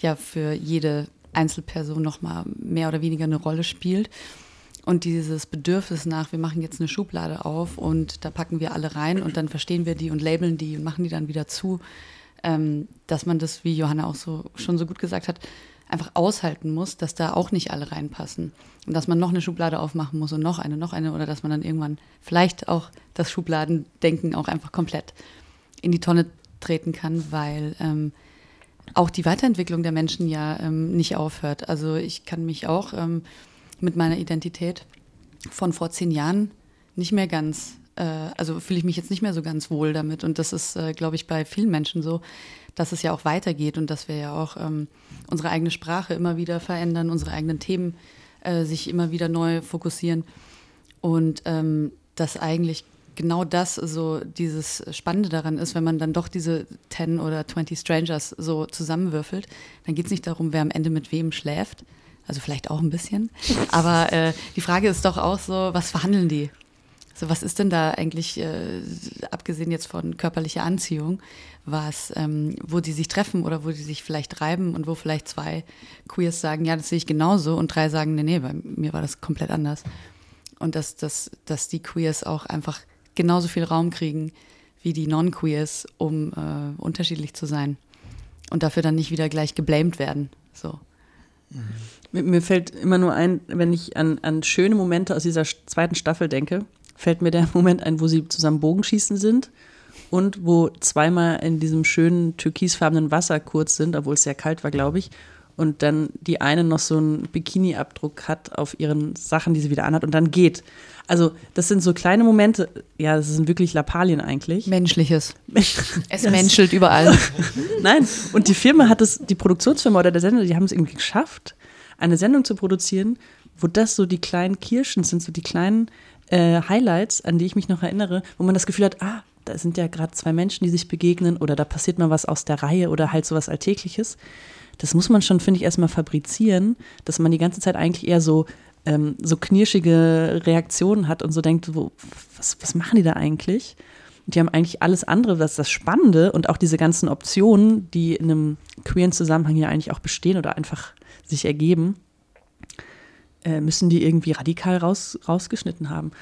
ja für jede Einzelperson nochmal mehr oder weniger eine Rolle spielt. Und dieses Bedürfnis nach, wir machen jetzt eine Schublade auf und da packen wir alle rein und dann verstehen wir die und labeln die und machen die dann wieder zu, ähm, dass man das, wie Johanna auch so schon so gut gesagt hat, einfach aushalten muss, dass da auch nicht alle reinpassen. Und dass man noch eine Schublade aufmachen muss und noch eine, noch eine oder dass man dann irgendwann vielleicht auch das Schubladendenken auch einfach komplett in die Tonne treten kann, weil ähm, auch die Weiterentwicklung der Menschen ja ähm, nicht aufhört. Also ich kann mich auch ähm, mit meiner Identität von vor zehn Jahren nicht mehr ganz, äh, also fühle ich mich jetzt nicht mehr so ganz wohl damit. Und das ist, äh, glaube ich, bei vielen Menschen so, dass es ja auch weitergeht und dass wir ja auch ähm, unsere eigene Sprache immer wieder verändern, unsere eigenen Themen äh, sich immer wieder neu fokussieren. Und ähm, dass eigentlich genau das so dieses Spannende daran ist, wenn man dann doch diese 10 oder 20 Strangers so zusammenwürfelt, dann geht es nicht darum, wer am Ende mit wem schläft, also vielleicht auch ein bisschen. Aber äh, die Frage ist doch auch so, was verhandeln die? So, was ist denn da eigentlich, äh, abgesehen jetzt von körperlicher Anziehung, was, ähm, wo die sich treffen oder wo die sich vielleicht reiben und wo vielleicht zwei Queers sagen, ja, das sehe ich genauso und drei sagen, nee, nee, bei mir war das komplett anders. Und dass, dass, dass die Queers auch einfach genauso viel Raum kriegen wie die Non-Queers, um äh, unterschiedlich zu sein. Und dafür dann nicht wieder gleich geblamed werden. So. Mir, mir, fällt immer nur ein, wenn ich an, an schöne Momente aus dieser zweiten Staffel denke, fällt mir der Moment ein, wo sie zusammen Bogenschießen sind und wo zweimal in diesem schönen türkisfarbenen Wasser kurz sind, obwohl es sehr kalt war, glaube ich. Und dann die eine noch so einen Bikini-Abdruck hat auf ihren Sachen, die sie wieder anhat und dann geht. Also, das sind so kleine Momente. Ja, das sind wirklich Lappalien eigentlich. Menschliches. es menschelt überall. Nein, und die Firma hat es, die Produktionsfirma oder der Sender, die haben es irgendwie geschafft, eine Sendung zu produzieren, wo das so die kleinen Kirschen sind, so die kleinen äh, Highlights, an die ich mich noch erinnere, wo man das Gefühl hat, ah, da sind ja gerade zwei Menschen, die sich begegnen oder da passiert mal was aus der Reihe oder halt so was Alltägliches. Das muss man schon, finde ich, erstmal fabrizieren, dass man die ganze Zeit eigentlich eher so, ähm, so knirschige Reaktionen hat und so denkt, wo, was, was machen die da eigentlich? Die haben eigentlich alles andere, ist das Spannende und auch diese ganzen Optionen, die in einem queeren Zusammenhang ja eigentlich auch bestehen oder einfach sich ergeben, äh, müssen die irgendwie radikal raus, rausgeschnitten haben.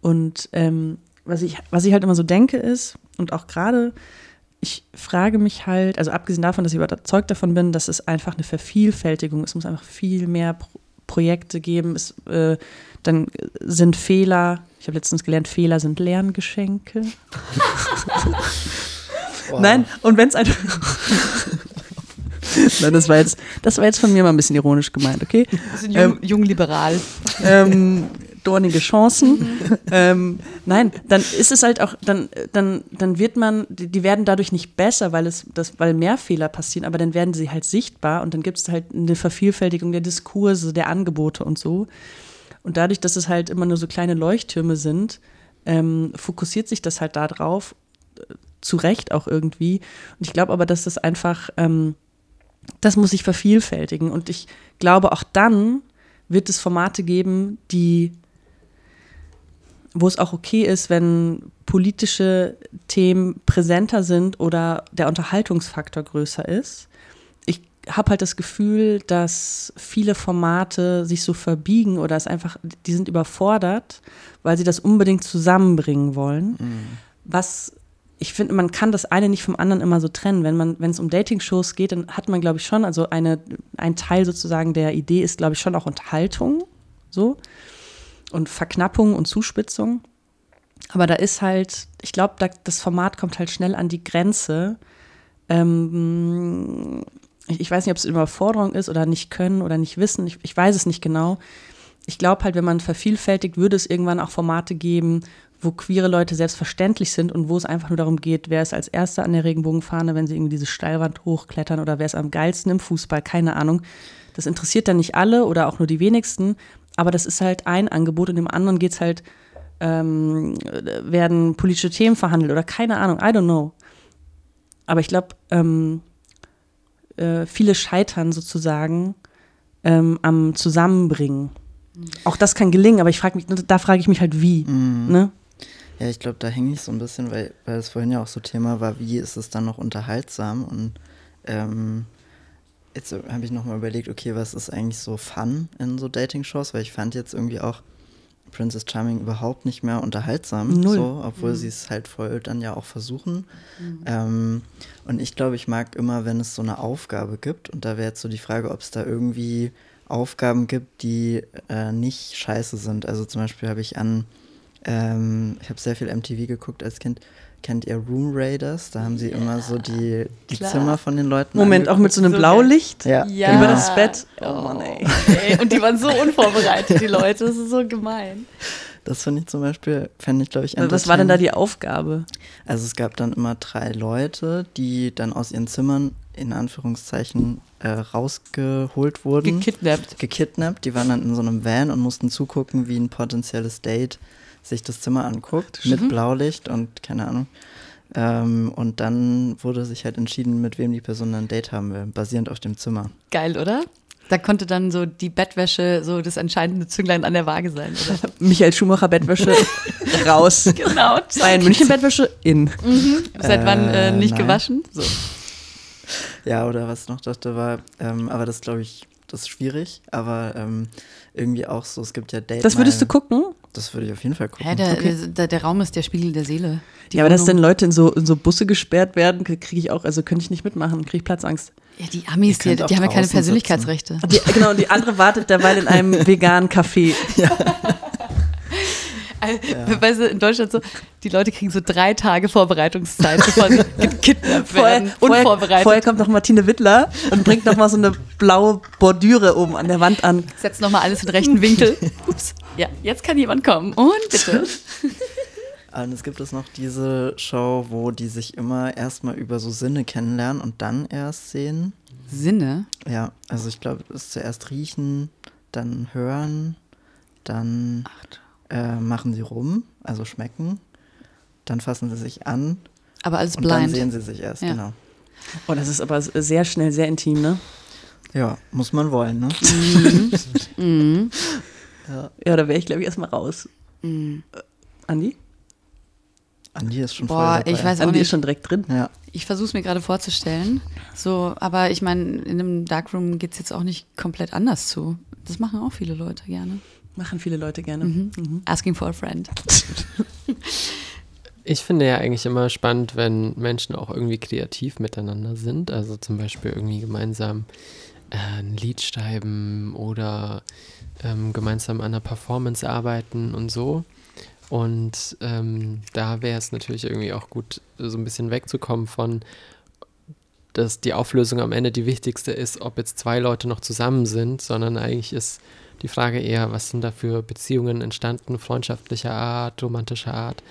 Und ähm, was, ich, was ich halt immer so denke ist, und auch gerade, ich frage mich halt, also abgesehen davon, dass ich überzeugt davon bin, dass es einfach eine Vervielfältigung, es muss einfach viel mehr Pro Projekte geben, es, äh, dann sind Fehler, ich habe letztens gelernt, Fehler sind Lerngeschenke. wow. Nein, und wenn es einfach. Nein, das war, jetzt, das war jetzt von mir mal ein bisschen ironisch gemeint, okay? Bisschen jung, ähm, jung liberal. Ähm, dornige Chancen. ähm, nein, dann ist es halt auch, dann, dann, dann wird man, die, die, werden dadurch nicht besser, weil es, das, weil mehr Fehler passieren, aber dann werden sie halt sichtbar und dann gibt es halt eine Vervielfältigung der Diskurse, der Angebote und so. Und dadurch, dass es halt immer nur so kleine Leuchttürme sind, ähm, fokussiert sich das halt darauf, äh, zu Recht auch irgendwie. Und ich glaube aber, dass das einfach, ähm, das muss sich vervielfältigen. Und ich glaube, auch dann wird es Formate geben, die wo es auch okay ist, wenn politische Themen präsenter sind oder der Unterhaltungsfaktor größer ist. Ich habe halt das Gefühl, dass viele Formate sich so verbiegen oder es einfach, die sind überfordert, weil sie das unbedingt zusammenbringen wollen. Mhm. Was ich finde, man kann das eine nicht vom anderen immer so trennen. Wenn man, wenn es um Dating-Shows geht, dann hat man, glaube ich, schon, also eine, ein Teil sozusagen der Idee ist, glaube ich, schon auch Unterhaltung. So und Verknappung und Zuspitzung. Aber da ist halt, ich glaube, da, das Format kommt halt schnell an die Grenze. Ähm, ich, ich, weiß nicht, ob es Überforderung ist oder nicht können oder nicht wissen. Ich, ich weiß es nicht genau. Ich glaube halt, wenn man vervielfältigt, würde es irgendwann auch Formate geben, wo queere Leute selbstverständlich sind und wo es einfach nur darum geht, wer ist als Erster an der Regenbogenfahne, wenn sie irgendwie diese Steilwand hochklettern oder wer ist am geilsten im Fußball, keine Ahnung. Das interessiert dann nicht alle oder auch nur die wenigsten, aber das ist halt ein Angebot und im anderen geht es halt, ähm, werden politische Themen verhandelt oder keine Ahnung, I don't know. Aber ich glaube, ähm, äh, viele scheitern sozusagen ähm, am Zusammenbringen. Mhm. Auch das kann gelingen, aber ich frage mich, da frage ich mich halt wie. Mhm. Ne? Ja, ich glaube, da hänge ich so ein bisschen, weil, weil es vorhin ja auch so Thema war, wie ist es dann noch unterhaltsam und ähm, jetzt habe ich nochmal überlegt, okay, was ist eigentlich so Fun in so Dating-Shows, weil ich fand jetzt irgendwie auch Princess Charming überhaupt nicht mehr unterhaltsam, Null. so, obwohl mhm. sie es halt voll dann ja auch versuchen. Mhm. Ähm, und ich glaube, ich mag immer, wenn es so eine Aufgabe gibt, und da wäre jetzt so die Frage, ob es da irgendwie Aufgaben gibt, die äh, nicht scheiße sind. Also zum Beispiel habe ich an, ähm, ich habe sehr viel MTV geguckt als Kind, Kennt ihr Room Raiders? Da haben sie ja, immer so die, die Zimmer von den Leuten. Moment, auch mit so einem so Blaulicht ja. ja. über das Bett. Oh, oh Mann, ey. ey. Und die waren so unvorbereitet, die Leute. Das ist so gemein. Das finde ich zum Beispiel, fände ich, glaube ich, Was war denn da die Aufgabe? Also es gab dann immer drei Leute, die dann aus ihren Zimmern in Anführungszeichen äh, rausgeholt wurden. Gekidnappt. Gekidnappt. Die waren dann in so einem Van und mussten zugucken, wie ein potenzielles Date sich das Zimmer anguckt mhm. mit Blaulicht und keine Ahnung. Ähm, und dann wurde sich halt entschieden, mit wem die Person ein Date haben will, basierend auf dem Zimmer. Geil, oder? Da konnte dann so die Bettwäsche so das entscheidende Zünglein an der Waage sein. Oder? Michael Schumacher Bettwäsche raus. Genau. Bayern München Bettwäsche in. Mhm. Seit äh, wann äh, nicht nein. gewaschen? So. Ja, oder was noch dachte war, ähm, aber das glaube ich, das ist schwierig, aber ähm, irgendwie auch so, es gibt ja Date. Das würdest du gucken? Das würde ich auf jeden Fall gucken. Ja, der, okay. der, der, Raum ist der Spiegel der Seele. Ja, aber dass dann Leute in so, in so Busse gesperrt werden, kriege ich auch, also könnte ich nicht mitmachen, kriege ich Platzangst. Ja, die Amis, die, die haben ja keine Persönlichkeitsrechte. Die, genau, und die andere wartet derweil in einem veganen Café. Ja. Ja. Weißt du, in Deutschland so, die Leute kriegen so drei Tage Vorbereitungszeit, bevor sie gekidnappt werden. Vorher, unvorbereitet. Vorher kommt noch Martine Wittler und bringt noch mal so eine blaue Bordüre oben an der Wand an. Setzt noch mal alles in rechten Winkel. Ups. Ja, jetzt kann jemand kommen. Und bitte. Und es gibt es noch diese Show, wo die sich immer erstmal über so Sinne kennenlernen und dann erst sehen. Sinne? Ja, also ich glaube, es ist zuerst riechen, dann hören, dann Ach, äh, machen sie rum, also schmecken. Dann fassen sie sich an. Aber alles und blind. Dann sehen sie sich erst, ja. genau. Oh, das ist aber sehr schnell, sehr intim, ne? Ja, muss man wollen, ne? Mhm. mhm. Ja. ja, da wäre ich, glaube ich, erstmal raus. Mhm. Äh, Andi? Andi ist schon Boah, voll dabei. ich weiß auch Andi ist nicht. schon direkt drin. Ja. Ich versuche es mir gerade vorzustellen. So, aber ich meine, in einem Darkroom geht es jetzt auch nicht komplett anders zu. Das machen auch viele Leute gerne. Machen viele Leute gerne. Mhm. Asking for a friend. Ich finde ja eigentlich immer spannend, wenn Menschen auch irgendwie kreativ miteinander sind. Also zum Beispiel irgendwie gemeinsam äh, ein Lied schreiben oder ähm, gemeinsam an einer Performance arbeiten und so. Und ähm, da wäre es natürlich irgendwie auch gut, so ein bisschen wegzukommen von, dass die Auflösung am Ende die wichtigste ist, ob jetzt zwei Leute noch zusammen sind, sondern eigentlich ist die Frage eher, was sind da für Beziehungen entstanden, freundschaftlicher Art, romantischer Art,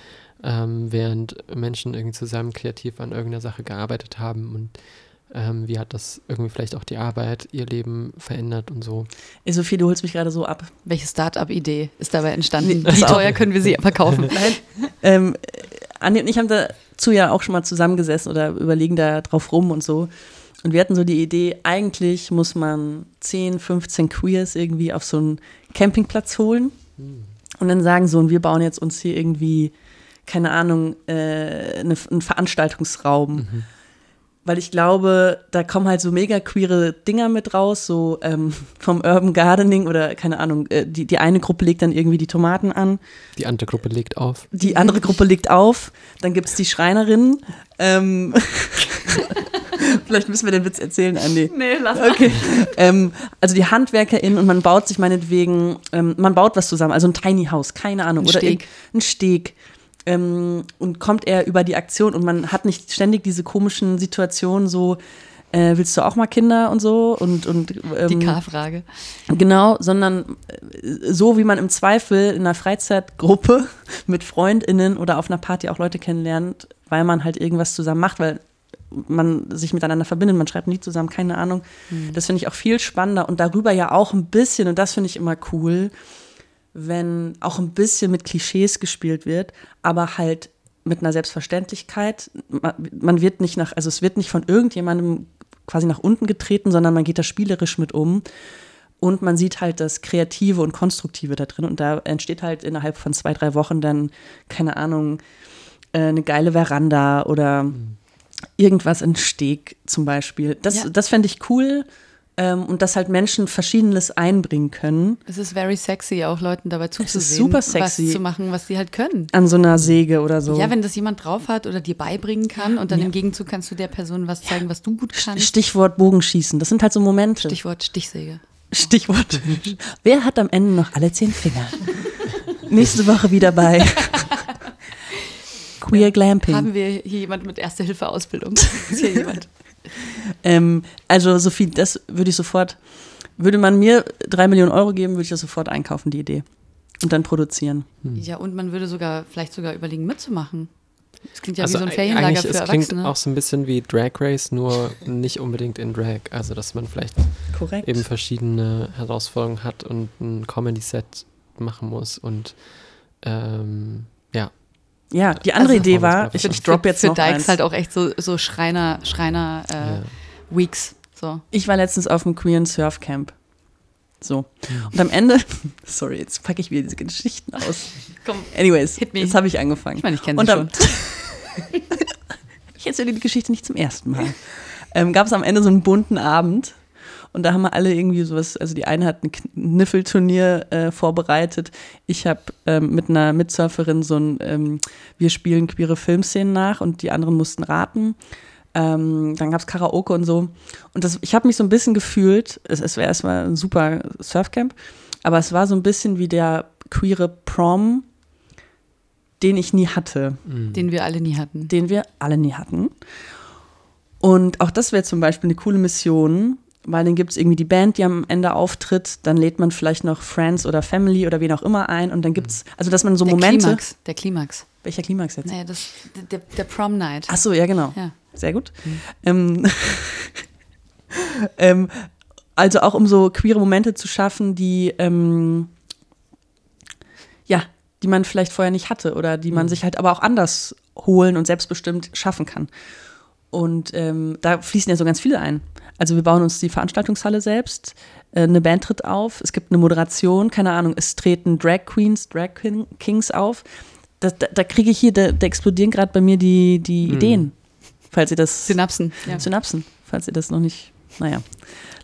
ähm, während Menschen irgendwie zusammen kreativ an irgendeiner Sache gearbeitet haben und ähm, wie hat das irgendwie vielleicht auch die Arbeit, ihr Leben verändert und so. Ey, Sophie, du holst mich gerade so ab. Welche Start-up-Idee ist dabei entstanden? Wie teuer können wir sie verkaufen? Nein. ähm, Andi und ich haben dazu ja auch schon mal zusammengesessen oder überlegen da drauf rum und so. Und wir hatten so die Idee, eigentlich muss man 10, 15 Queers irgendwie auf so einen Campingplatz holen. Und dann sagen so, und wir bauen jetzt uns hier irgendwie, keine Ahnung, äh, eine, einen Veranstaltungsraum. Weil ich glaube, da kommen halt so mega queere Dinger mit raus, so ähm, vom Urban Gardening oder keine Ahnung, äh, die, die eine Gruppe legt dann irgendwie die Tomaten an, Die andere Gruppe legt auf. die andere Gruppe legt auf, dann gibt es die Schreinerinnen. Ähm, Vielleicht müssen wir den Witz erzählen, Andi. Nee, lass Okay. ähm, also die HandwerkerInnen und man baut sich meinetwegen, ähm, man baut was zusammen, also ein Tiny House, keine Ahnung. Ein oder Steg. Ein Steg. Ähm, und kommt er über die Aktion und man hat nicht ständig diese komischen Situationen so, äh, willst du auch mal Kinder und so und, und ähm, Die K-Frage. Genau, sondern äh, so wie man im Zweifel in einer Freizeitgruppe mit FreundInnen oder auf einer Party auch Leute kennenlernt, weil man halt irgendwas zusammen macht, weil man sich miteinander verbindet, man schreibt ein Lied zusammen, keine Ahnung. Das finde ich auch viel spannender und darüber ja auch ein bisschen, und das finde ich immer cool, wenn auch ein bisschen mit Klischees gespielt wird, aber halt mit einer Selbstverständlichkeit. Man, wird nicht nach, also es wird nicht von irgendjemandem quasi nach unten getreten, sondern man geht da spielerisch mit um. Und man sieht halt das Kreative und Konstruktive da drin. Und da entsteht halt innerhalb von zwei, drei Wochen dann, keine Ahnung, äh, eine geile Veranda oder irgendwas in Steg zum Beispiel. Das, Ja. das fände ich cool. Ähm, und dass halt Menschen Verschiedenes einbringen können. Es ist very sexy, auch Leuten dabei zuzusehen, super sexy. was zu machen, was sie halt können. An so einer Säge oder so. Ja, wenn das jemand drauf hat oder dir beibringen kann und dann im Gegenzug kannst du der Person was zeigen, was du gut kannst. Stichwort Bogenschießen. Das sind halt so Momente. Stichwort Stichsäge. Stichwort. Wer hat am Ende noch alle zehn Finger? Nächste Woche wieder bei Queer Glamping. Haben wir hier jemand mit Erste-Hilfe-Ausbildung? Ist hier jemand? Ähm, also Sophie, das würde ich sofort, würde man mir drei Millionen Euro geben, würde ich das sofort einkaufen, die Idee. Und dann produzieren. Ja, und man würde sogar, vielleicht sogar überlegen, mitzumachen. Das klingt ja also wie so ein Ferienlager eigentlich, für es klingt Erwachsene. auch so ein bisschen wie Drag Race, nur nicht unbedingt in Drag. Also, dass man vielleicht Korrekt. eben verschiedene Herausforderungen hat und ein Comedy-Set machen muss und ähm, ja. Die andere Also, Idee war, für- ich, ich drop jetzt für noch Dykes eins. halt auch echt so, so Schreiner, Schreiner äh, Ja. Weeks. So. Ich war letztens auf dem Queeren Surf Camp. So. Und am Ende, sorry, jetzt packe ich wieder diese Geschichten aus. Komm, Anyways, Hit me. jetzt habe ich angefangen. ich meine, ich kenne sie schon. ich erzähle die Geschichte nicht zum ersten Mal. Ähm, Gab es am Ende so einen bunten Abend und da haben wir alle irgendwie sowas, also die eine hat ein Kniffelturnier äh, vorbereitet. Ich habe ähm, mit einer Mitsurferin so ein, ähm, wir spielen queere Filmszenen nach und die anderen mussten raten. Ähm, dann gab es Karaoke und so. Und das, ich habe mich so ein bisschen gefühlt, es, es wäre erstmal ein super Surfcamp, aber es war so ein bisschen wie der queere Prom, den ich nie hatte Den wir alle nie hatten. den wir alle nie hatten. Und auch das wäre zum Beispiel eine coole Mission, weil dann gibt es irgendwie die Band, die am Ende auftritt, dann lädt man vielleicht noch Friends oder Family oder wen auch immer ein und dann gibt es, also dass man so der Momente. Klimax. Der Klimax. Welcher Klimax jetzt? Naja, das, der, der Prom Night. Ach so, ja, genau. Ja. Sehr gut. Ähm, ähm, also auch um so queere Momente zu schaffen, die ähm, ja, die man vielleicht vorher nicht hatte oder die man sich halt aber auch anders holen und selbstbestimmt schaffen kann. Und ähm, da fließen ja so ganz viele ein. Also wir bauen uns die Veranstaltungshalle selbst, äh, eine Band tritt auf, es gibt eine Moderation, keine Ahnung, es treten Drag Queens, Drag King- Kings auf. Da, da, da kriege ich hier, da, da explodieren gerade bei mir die, die Ideen. Falls ihr das. Synapsen. Ja. Synapsen, falls ihr das noch nicht. Naja.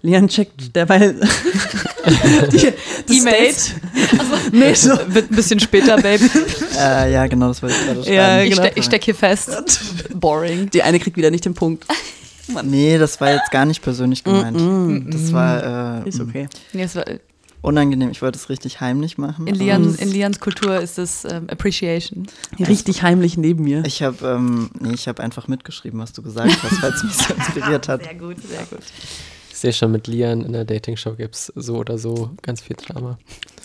Lian checkt derweil die, das E-Mails. Date. Nee, so. Wird ein bisschen später, Baby. Äh, ja, genau, das wollte ich gerade schreiben. Ja, Ich, genau. ste ich stecke hier fest. Boring. Die eine kriegt wieder nicht den Punkt. Nee, das war jetzt gar nicht persönlich gemeint. Das war äh, Ist okay. Nee, es war, in, unangenehm. Ich wollte es richtig heimlich machen. Lian, in Lians Kultur ist es ähm, Appreciation. Richtig heimlich neben mir. Ich habe ähm, nee, ich habe einfach mitgeschrieben, was du gesagt hast, weil es mich so inspiriert hat. Sehr gut, sehr gut. Ich sehe schon, mit Lian in der Dating-Show gibt es so oder so ganz viel Drama.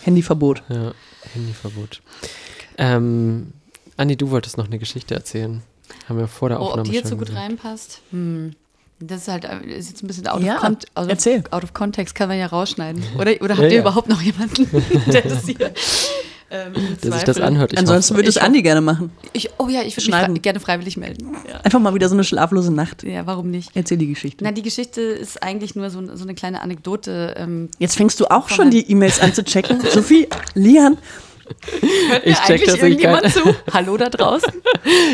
Handyverbot. Ja, Handyverbot. Ähm, Andi, du wolltest noch eine Geschichte erzählen. Haben wir vor der Oh, Aufnahme ob die jetzt so gut gesagt. reinpasst? Hm. Das ist halt äh, ist jetzt ein bisschen out, Ja, of, con out, erzähl. of, out of context, kann man ja rausschneiden. Oder, oder habt Ja, ihr ja. überhaupt noch jemanden, der das hier ähm, Der sich das anhört. Ich Ansonsten würde es Andi gerne machen. Ich, oh ja, ich würde mich Schneiden. frei- gerne freiwillig melden. Einfach mal wieder so eine schlaflose Nacht. Ja, warum nicht? Erzähl die Geschichte. Na, die Geschichte ist eigentlich nur so, so eine kleine Anekdote. Ähm, Jetzt fängst du auch schon die E-Mails an zu checken. Sophie, Lian, Ich check tatsächlich irgendjemand zu? Hallo da draußen?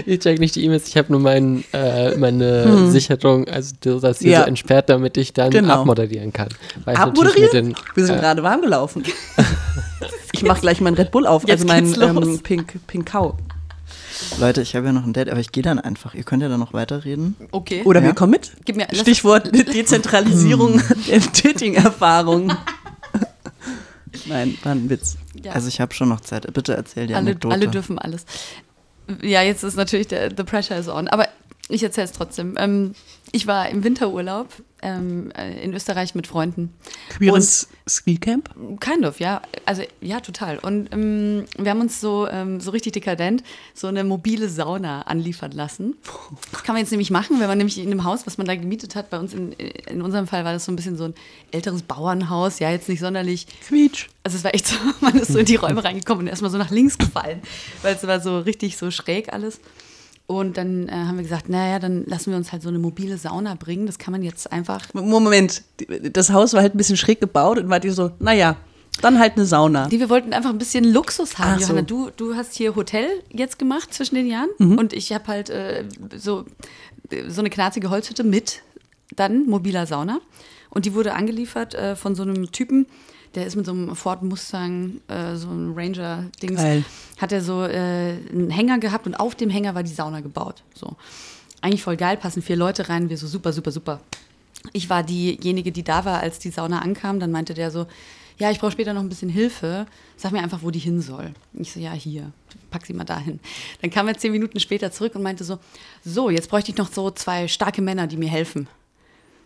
Ich check nicht die E-Mails, ich habe nur mein, äh, meine Sicherung, also das hier Hm. Ja. so entsperrt, damit ich dann Genau. abmoderieren kann. Weil abmoderieren? den, Wir sind äh, gerade warm gelaufen. Ich mache gleich meinen Red Bull auf, Jetzt also meinen geht's los. ähm, Pink, Pink Cow. Leute, ich habe ja noch ein Date, aber ich gehe dann einfach. Ihr könnt ja dann noch weiterreden. Okay. Oder Ja? wir kommen mit. Gib mir Stichwort Dezentralisierung der Dating-Erfahrung. Nein, war ein Witz. Ja. Also ich habe schon noch Zeit. Bitte erzähl die alle, Anekdote. alle dürfen alles. Ja, jetzt ist natürlich der the pressure is on. Aber ich erzähle es trotzdem. Ähm, ich war im Winterurlaub ähm, äh, in Österreich mit Freunden. Queeres Skicamp? Kind of, ja. Also ja, total. Und ähm, wir haben uns so, ähm, so richtig dekadent so eine mobile Sauna anliefern lassen. Das kann man jetzt nämlich machen, wenn man nämlich in dem Haus, was man da gemietet hat, bei uns in, in unserem Fall war das so ein bisschen so ein älteres Bauernhaus, ja, jetzt nicht sonderlich Quietsch. also es war echt so, man ist so in die Räume reingekommen und erstmal so nach links gefallen, weil es war so richtig so schräg alles. Und dann äh, haben wir gesagt, naja, dann lassen wir uns halt so eine mobile Sauna bringen. Das kann man jetzt einfach. Moment, das Haus war halt ein bisschen schräg gebaut und wart ihr so, naja, dann halt eine Sauna. Die, wir wollten einfach ein bisschen Luxus haben. Ach so. Johanna, du, du hast hier Hotel jetzt gemacht zwischen den Jahren und ich habe halt äh, so, so eine knarzige Holzhütte mit dann mobiler Sauna. Und die wurde angeliefert äh, von so einem Typen, der ist mit so einem Ford Mustang, äh, so ein Ranger-Dings, hat er so äh, einen Hänger gehabt und auf dem Hänger war die Sauna gebaut. So. Eigentlich voll geil, passen vier Leute rein, wir so super, super, super. Ich war diejenige, die da war, als die Sauna ankam. Dann meinte der so, ja, ich brauche später noch ein bisschen Hilfe. Sag mir einfach, wo die hin soll. Ich so, ja, hier, pack sie mal dahin. Dann kam er zehn Minuten später zurück und meinte so, so, jetzt bräuchte ich noch so zwei starke Männer, die mir helfen.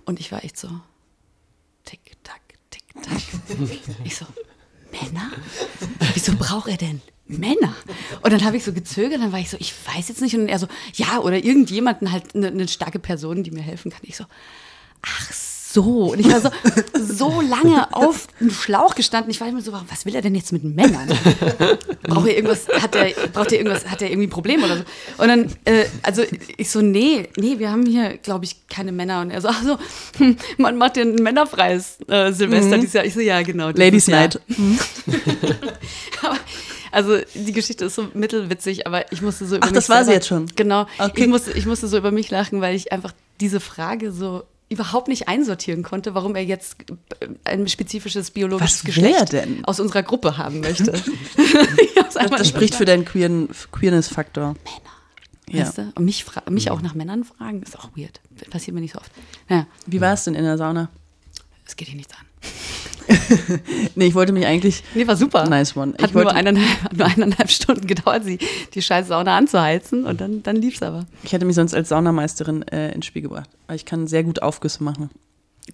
Und ich war echt so, tick, tack. Ich so, Männer? Wieso braucht er denn Männer? Und dann habe ich so gezögert, dann war ich so, ich weiß jetzt nicht. Und er so, ja, oder irgendjemanden halt, eine, eine starke Person, die mir helfen kann. Ich so, ach so. Und ich war so, so lange auf dem Schlauch gestanden. Ich war immer so, was will er denn jetzt mit Männern? Braucht er irgendwas, hat er, braucht er irgendwas, hat er irgendwie ein Problem oder so? Und dann, äh, also ich so, nee, nee, wir haben hier, glaube ich, keine Männer. Und er so, ach so, hm, man macht ja ein männerfreies äh, Silvester dieses Jahr. Ich so, ja, genau. Ladies. Night. Aber, also die Geschichte ist so mittelwitzig, aber ich musste so über Ach, mich das war sie selber- jetzt schon? Genau. Okay. Ich, musste, ich musste so über mich lachen, weil ich einfach diese Frage so überhaupt nicht einsortieren konnte, warum er jetzt äh, ein spezifisches biologisches Geschlecht aus unserer Gruppe haben möchte. Das nicht spricht für deinen queeren, Queerness-Faktor. Ja. Weißt du? Und mich, mich auch nach Männern fragen, ist auch weird. Passiert mir nicht so oft. Naja, Wie war es denn in der Sauna? es geht hier nichts an. Nee, ich wollte mich eigentlich. Nee, war super. Nice one. Ich Hat nur wollte- eineinhalb, nur eineinhalb Stunden gedauert, sie, die scheiß Sauna anzuheizen und dann, dann lief's aber. Ich hätte mich sonst als Saunameisterin äh, ins Spiel gebracht. Ich kann sehr gut Aufgüsse machen.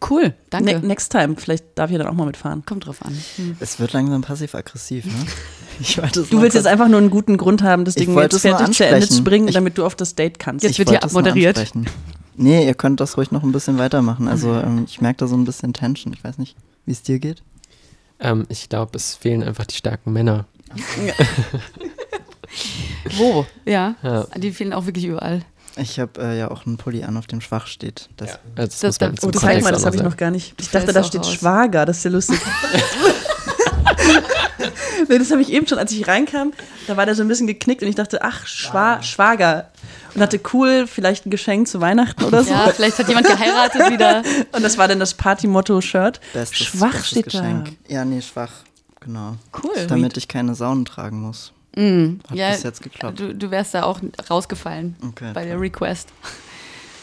Cool, danke. Ne next time. Vielleicht darf ich ja dann auch mal mitfahren. Kommt drauf an. Es wird langsam passiv-aggressiv, ne? Ich wollte es Du willst jetzt einfach nur einen guten Grund haben, das Ding jetzt fertig zu Ende zu bringen, Ich- damit du auf das Date kannst. Jetzt Ich wird hier abmoderiert. Nee, ihr könnt das ruhig noch ein bisschen weitermachen. Also ähm, ich merke da so ein bisschen Tension. Ich weiß nicht, wie es dir geht. Ähm, ich glaube, es fehlen einfach die starken Männer. Wo? Ja. Ja. Die fehlen auch wirklich überall. Ich habe äh, ja auch einen Pulli an, auf dem schwach steht. Das, Also das, Das- man das- Oh, zeig mal, das habe ich noch gar nicht. Ich dachte, da steht raus. Schwager, das ist ja lustig. Nee, das habe ich eben schon, als ich reinkam, da war der so ein bisschen geknickt und ich dachte, ach, Schwa Schwager. Und dachte, cool, vielleicht ein Geschenk zu Weihnachten oder so. Ja, vielleicht hat jemand geheiratet wieder. Und das war dann das Party-Motto-Shirt. Bestes, Schwach bestes steht Geschenk. Ja, nee, schwach. Genau. Cool. Damit ich keine Saunen tragen muss. Mhm. Hat Ja, bis jetzt geklappt. Du, du wärst da auch rausgefallen Okay, bei der klar. Request.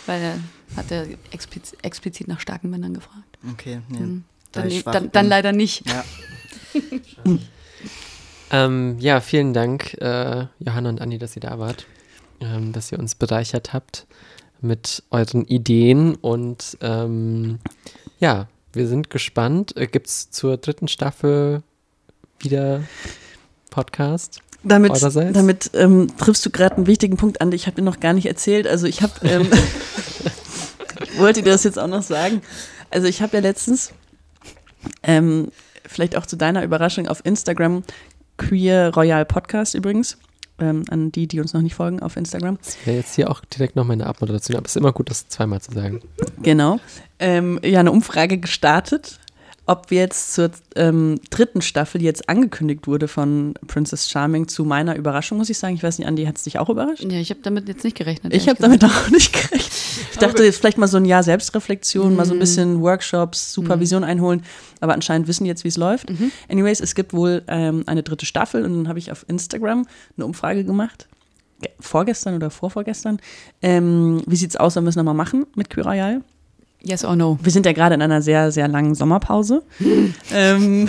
Weil er hat er expliz explizit nach starken Männern gefragt. Okay, nee. Mhm. Da Dann, schwach dann, dann leider nicht. Ja, Ähm, ja, vielen Dank, äh, Johanna und Andi, dass ihr da wart, ähm, dass ihr uns bereichert habt mit euren Ideen und ähm, ja, wir sind gespannt. Äh, Gibt es zur dritten Staffel wieder Podcast? Damit, Eurerseits? damit ähm, triffst du gerade einen wichtigen Punkt an, ich habe dir noch gar nicht erzählt. Also ich habe, ähm, ich wollte dir das jetzt auch noch sagen. Also ich habe ja letztens, ähm, vielleicht auch zu deiner Überraschung, auf Instagram Queer Royal Podcast übrigens, ähm, an die, die uns noch nicht folgen auf Instagram. Wäre jetzt hier auch direkt noch meine Abmoderation, aber es ist immer gut, das zweimal zu sagen. Genau. Ähm, ja, eine Umfrage gestartet, ob wir jetzt zur ähm, dritten Staffel, die jetzt angekündigt wurde von Princess Charming, zu meiner Überraschung, muss ich sagen. Ich weiß nicht, Andi, hat es dich auch überrascht? Ja, ich habe damit jetzt nicht gerechnet. Ich habe damit auch nicht gerechnet. Ich dachte jetzt vielleicht mal so ein Jahr Selbstreflexion, mal so ein Mhm. bisschen Workshops, Supervision einholen, aber anscheinend wissen die jetzt, wie es läuft. Mhm. Anyways, es gibt wohl ähm, eine dritte Staffel und dann habe ich auf Instagram eine Umfrage gemacht. Ge- Vorgestern oder vorvorgestern. Ähm, wie sieht's aus, wenn wir es nochmal machen mit Royale? Yes or no? Wir sind ja gerade in einer sehr, sehr langen Sommerpause. ähm,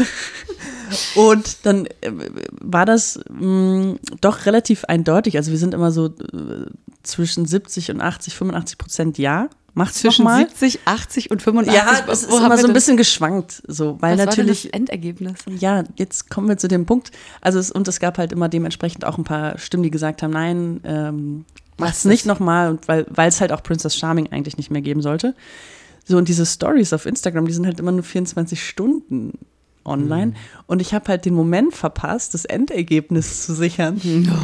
und dann äh, war das mh, doch relativ eindeutig. Also wir sind immer so äh, zwischen 70 und 80, 85 Prozent Ja. Macht's Zwischen mal. 70, 80 und 85. Ja, es ist immer so ein bisschen geschwankt, so, weil was natürlich. War denn das Endergebnis. Ja, jetzt kommen wir zu dem Punkt. Also es, und es gab halt immer dementsprechend auch ein paar Stimmen, die gesagt haben, nein, ähm, mach's nicht nochmal, und weil es halt auch Princess Charming eigentlich nicht mehr geben sollte. So, und diese Stories auf Instagram, die sind halt immer nur 24 Stunden online. Und ich habe halt den Moment verpasst, das Endergebnis zu sichern.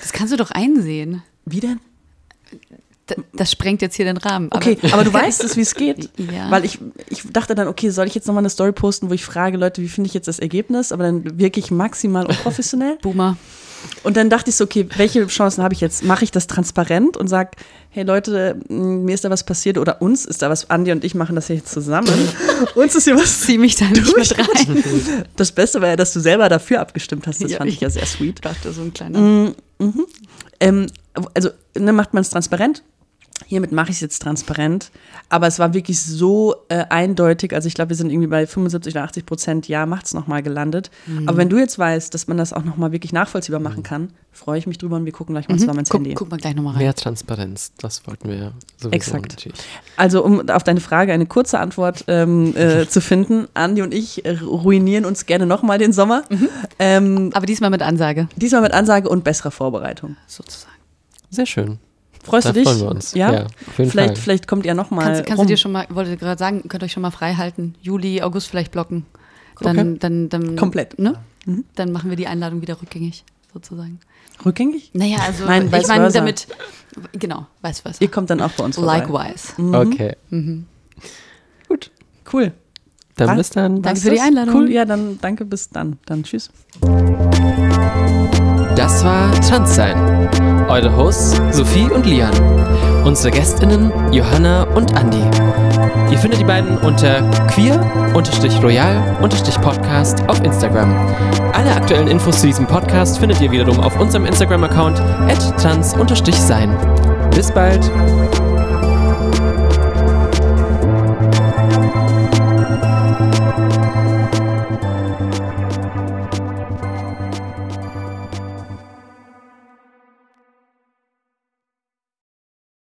Das kannst du doch einsehen. Wie denn? Das sprengt jetzt hier den Rahmen. aber- Okay, aber, du weißt es, wie es geht. Ja. Weil ich, ich dachte dann, okay, soll ich jetzt nochmal eine Story posten, wo ich frage, Leute, wie finde ich jetzt das Ergebnis? Aber dann wirklich maximal unprofessionell. Boomer. Und dann dachte ich so, okay, welche Chancen habe ich jetzt? Mache ich das transparent und sage, hey Leute, mir ist da was passiert oder uns ist da was, Andi und ich machen das hier jetzt zusammen. uns ist hier was. Zieh mich da nicht mit rein. Das Beste war ja, dass du selber dafür abgestimmt hast. Das Ja, fand ich ich- ja sehr sweet. Ich dachte, so ein kleiner. Mhm. Mhm. Ähm, also ne, macht man es transparent. Hiermit mache ich es jetzt transparent. Aber es war wirklich so äh, eindeutig. Also ich glaube, wir sind irgendwie bei 75 oder 80 Prozent, ja, macht es nochmal gelandet. Mhm. Aber wenn du jetzt weißt, dass man das auch nochmal wirklich nachvollziehbar machen kann, freue ich mich drüber und wir gucken gleich mal zusammen ins Guck, Handy. guck mal gleich nochmal rein. Mehr Transparenz, das wollten wir ja sowieso Exakt. natürlich. Also um auf deine Frage eine kurze Antwort ähm, äh, zu finden. Andi und ich ruinieren uns gerne nochmal den Sommer. Mhm. Ähm, Aber diesmal mit Ansage, diesmal mit Ansage und besserer Vorbereitung. sozusagen. Sehr schön. Freust da du dich? freuen wir uns. Ja. auf jeden vielleicht, Fall. vielleicht kommt ihr nochmal. Kannst, kannst du rum. dir schon mal, wollte gerade sagen, könnt euch schon mal frei halten. Juli, August vielleicht blocken. Dann, Okay. dann, dann, Komplett. Ne? Mhm. Dann machen wir die Einladung wieder rückgängig, sozusagen. rückgängig? Naja, also Nein, ich meine damit, genau, weiß was. Ihr kommt dann auch bei uns vorbei. Likewise. Mhm. Okay, Gut, cool. dann Was? bis dann. Danke für die? Einladung. Cool, ja, dann danke, bis dann. Dann tschüss. Das war Transsein. Eure Hosts Sophie und Lian. Unsere GästInnen Johanna und Andi. Ihr findet die beiden unter queer-royal-podcast auf Instagram. Alle aktuellen Infos zu diesem Podcast findet ihr wiederum auf unserem Instagram-Account at trans-sein. Bis bald!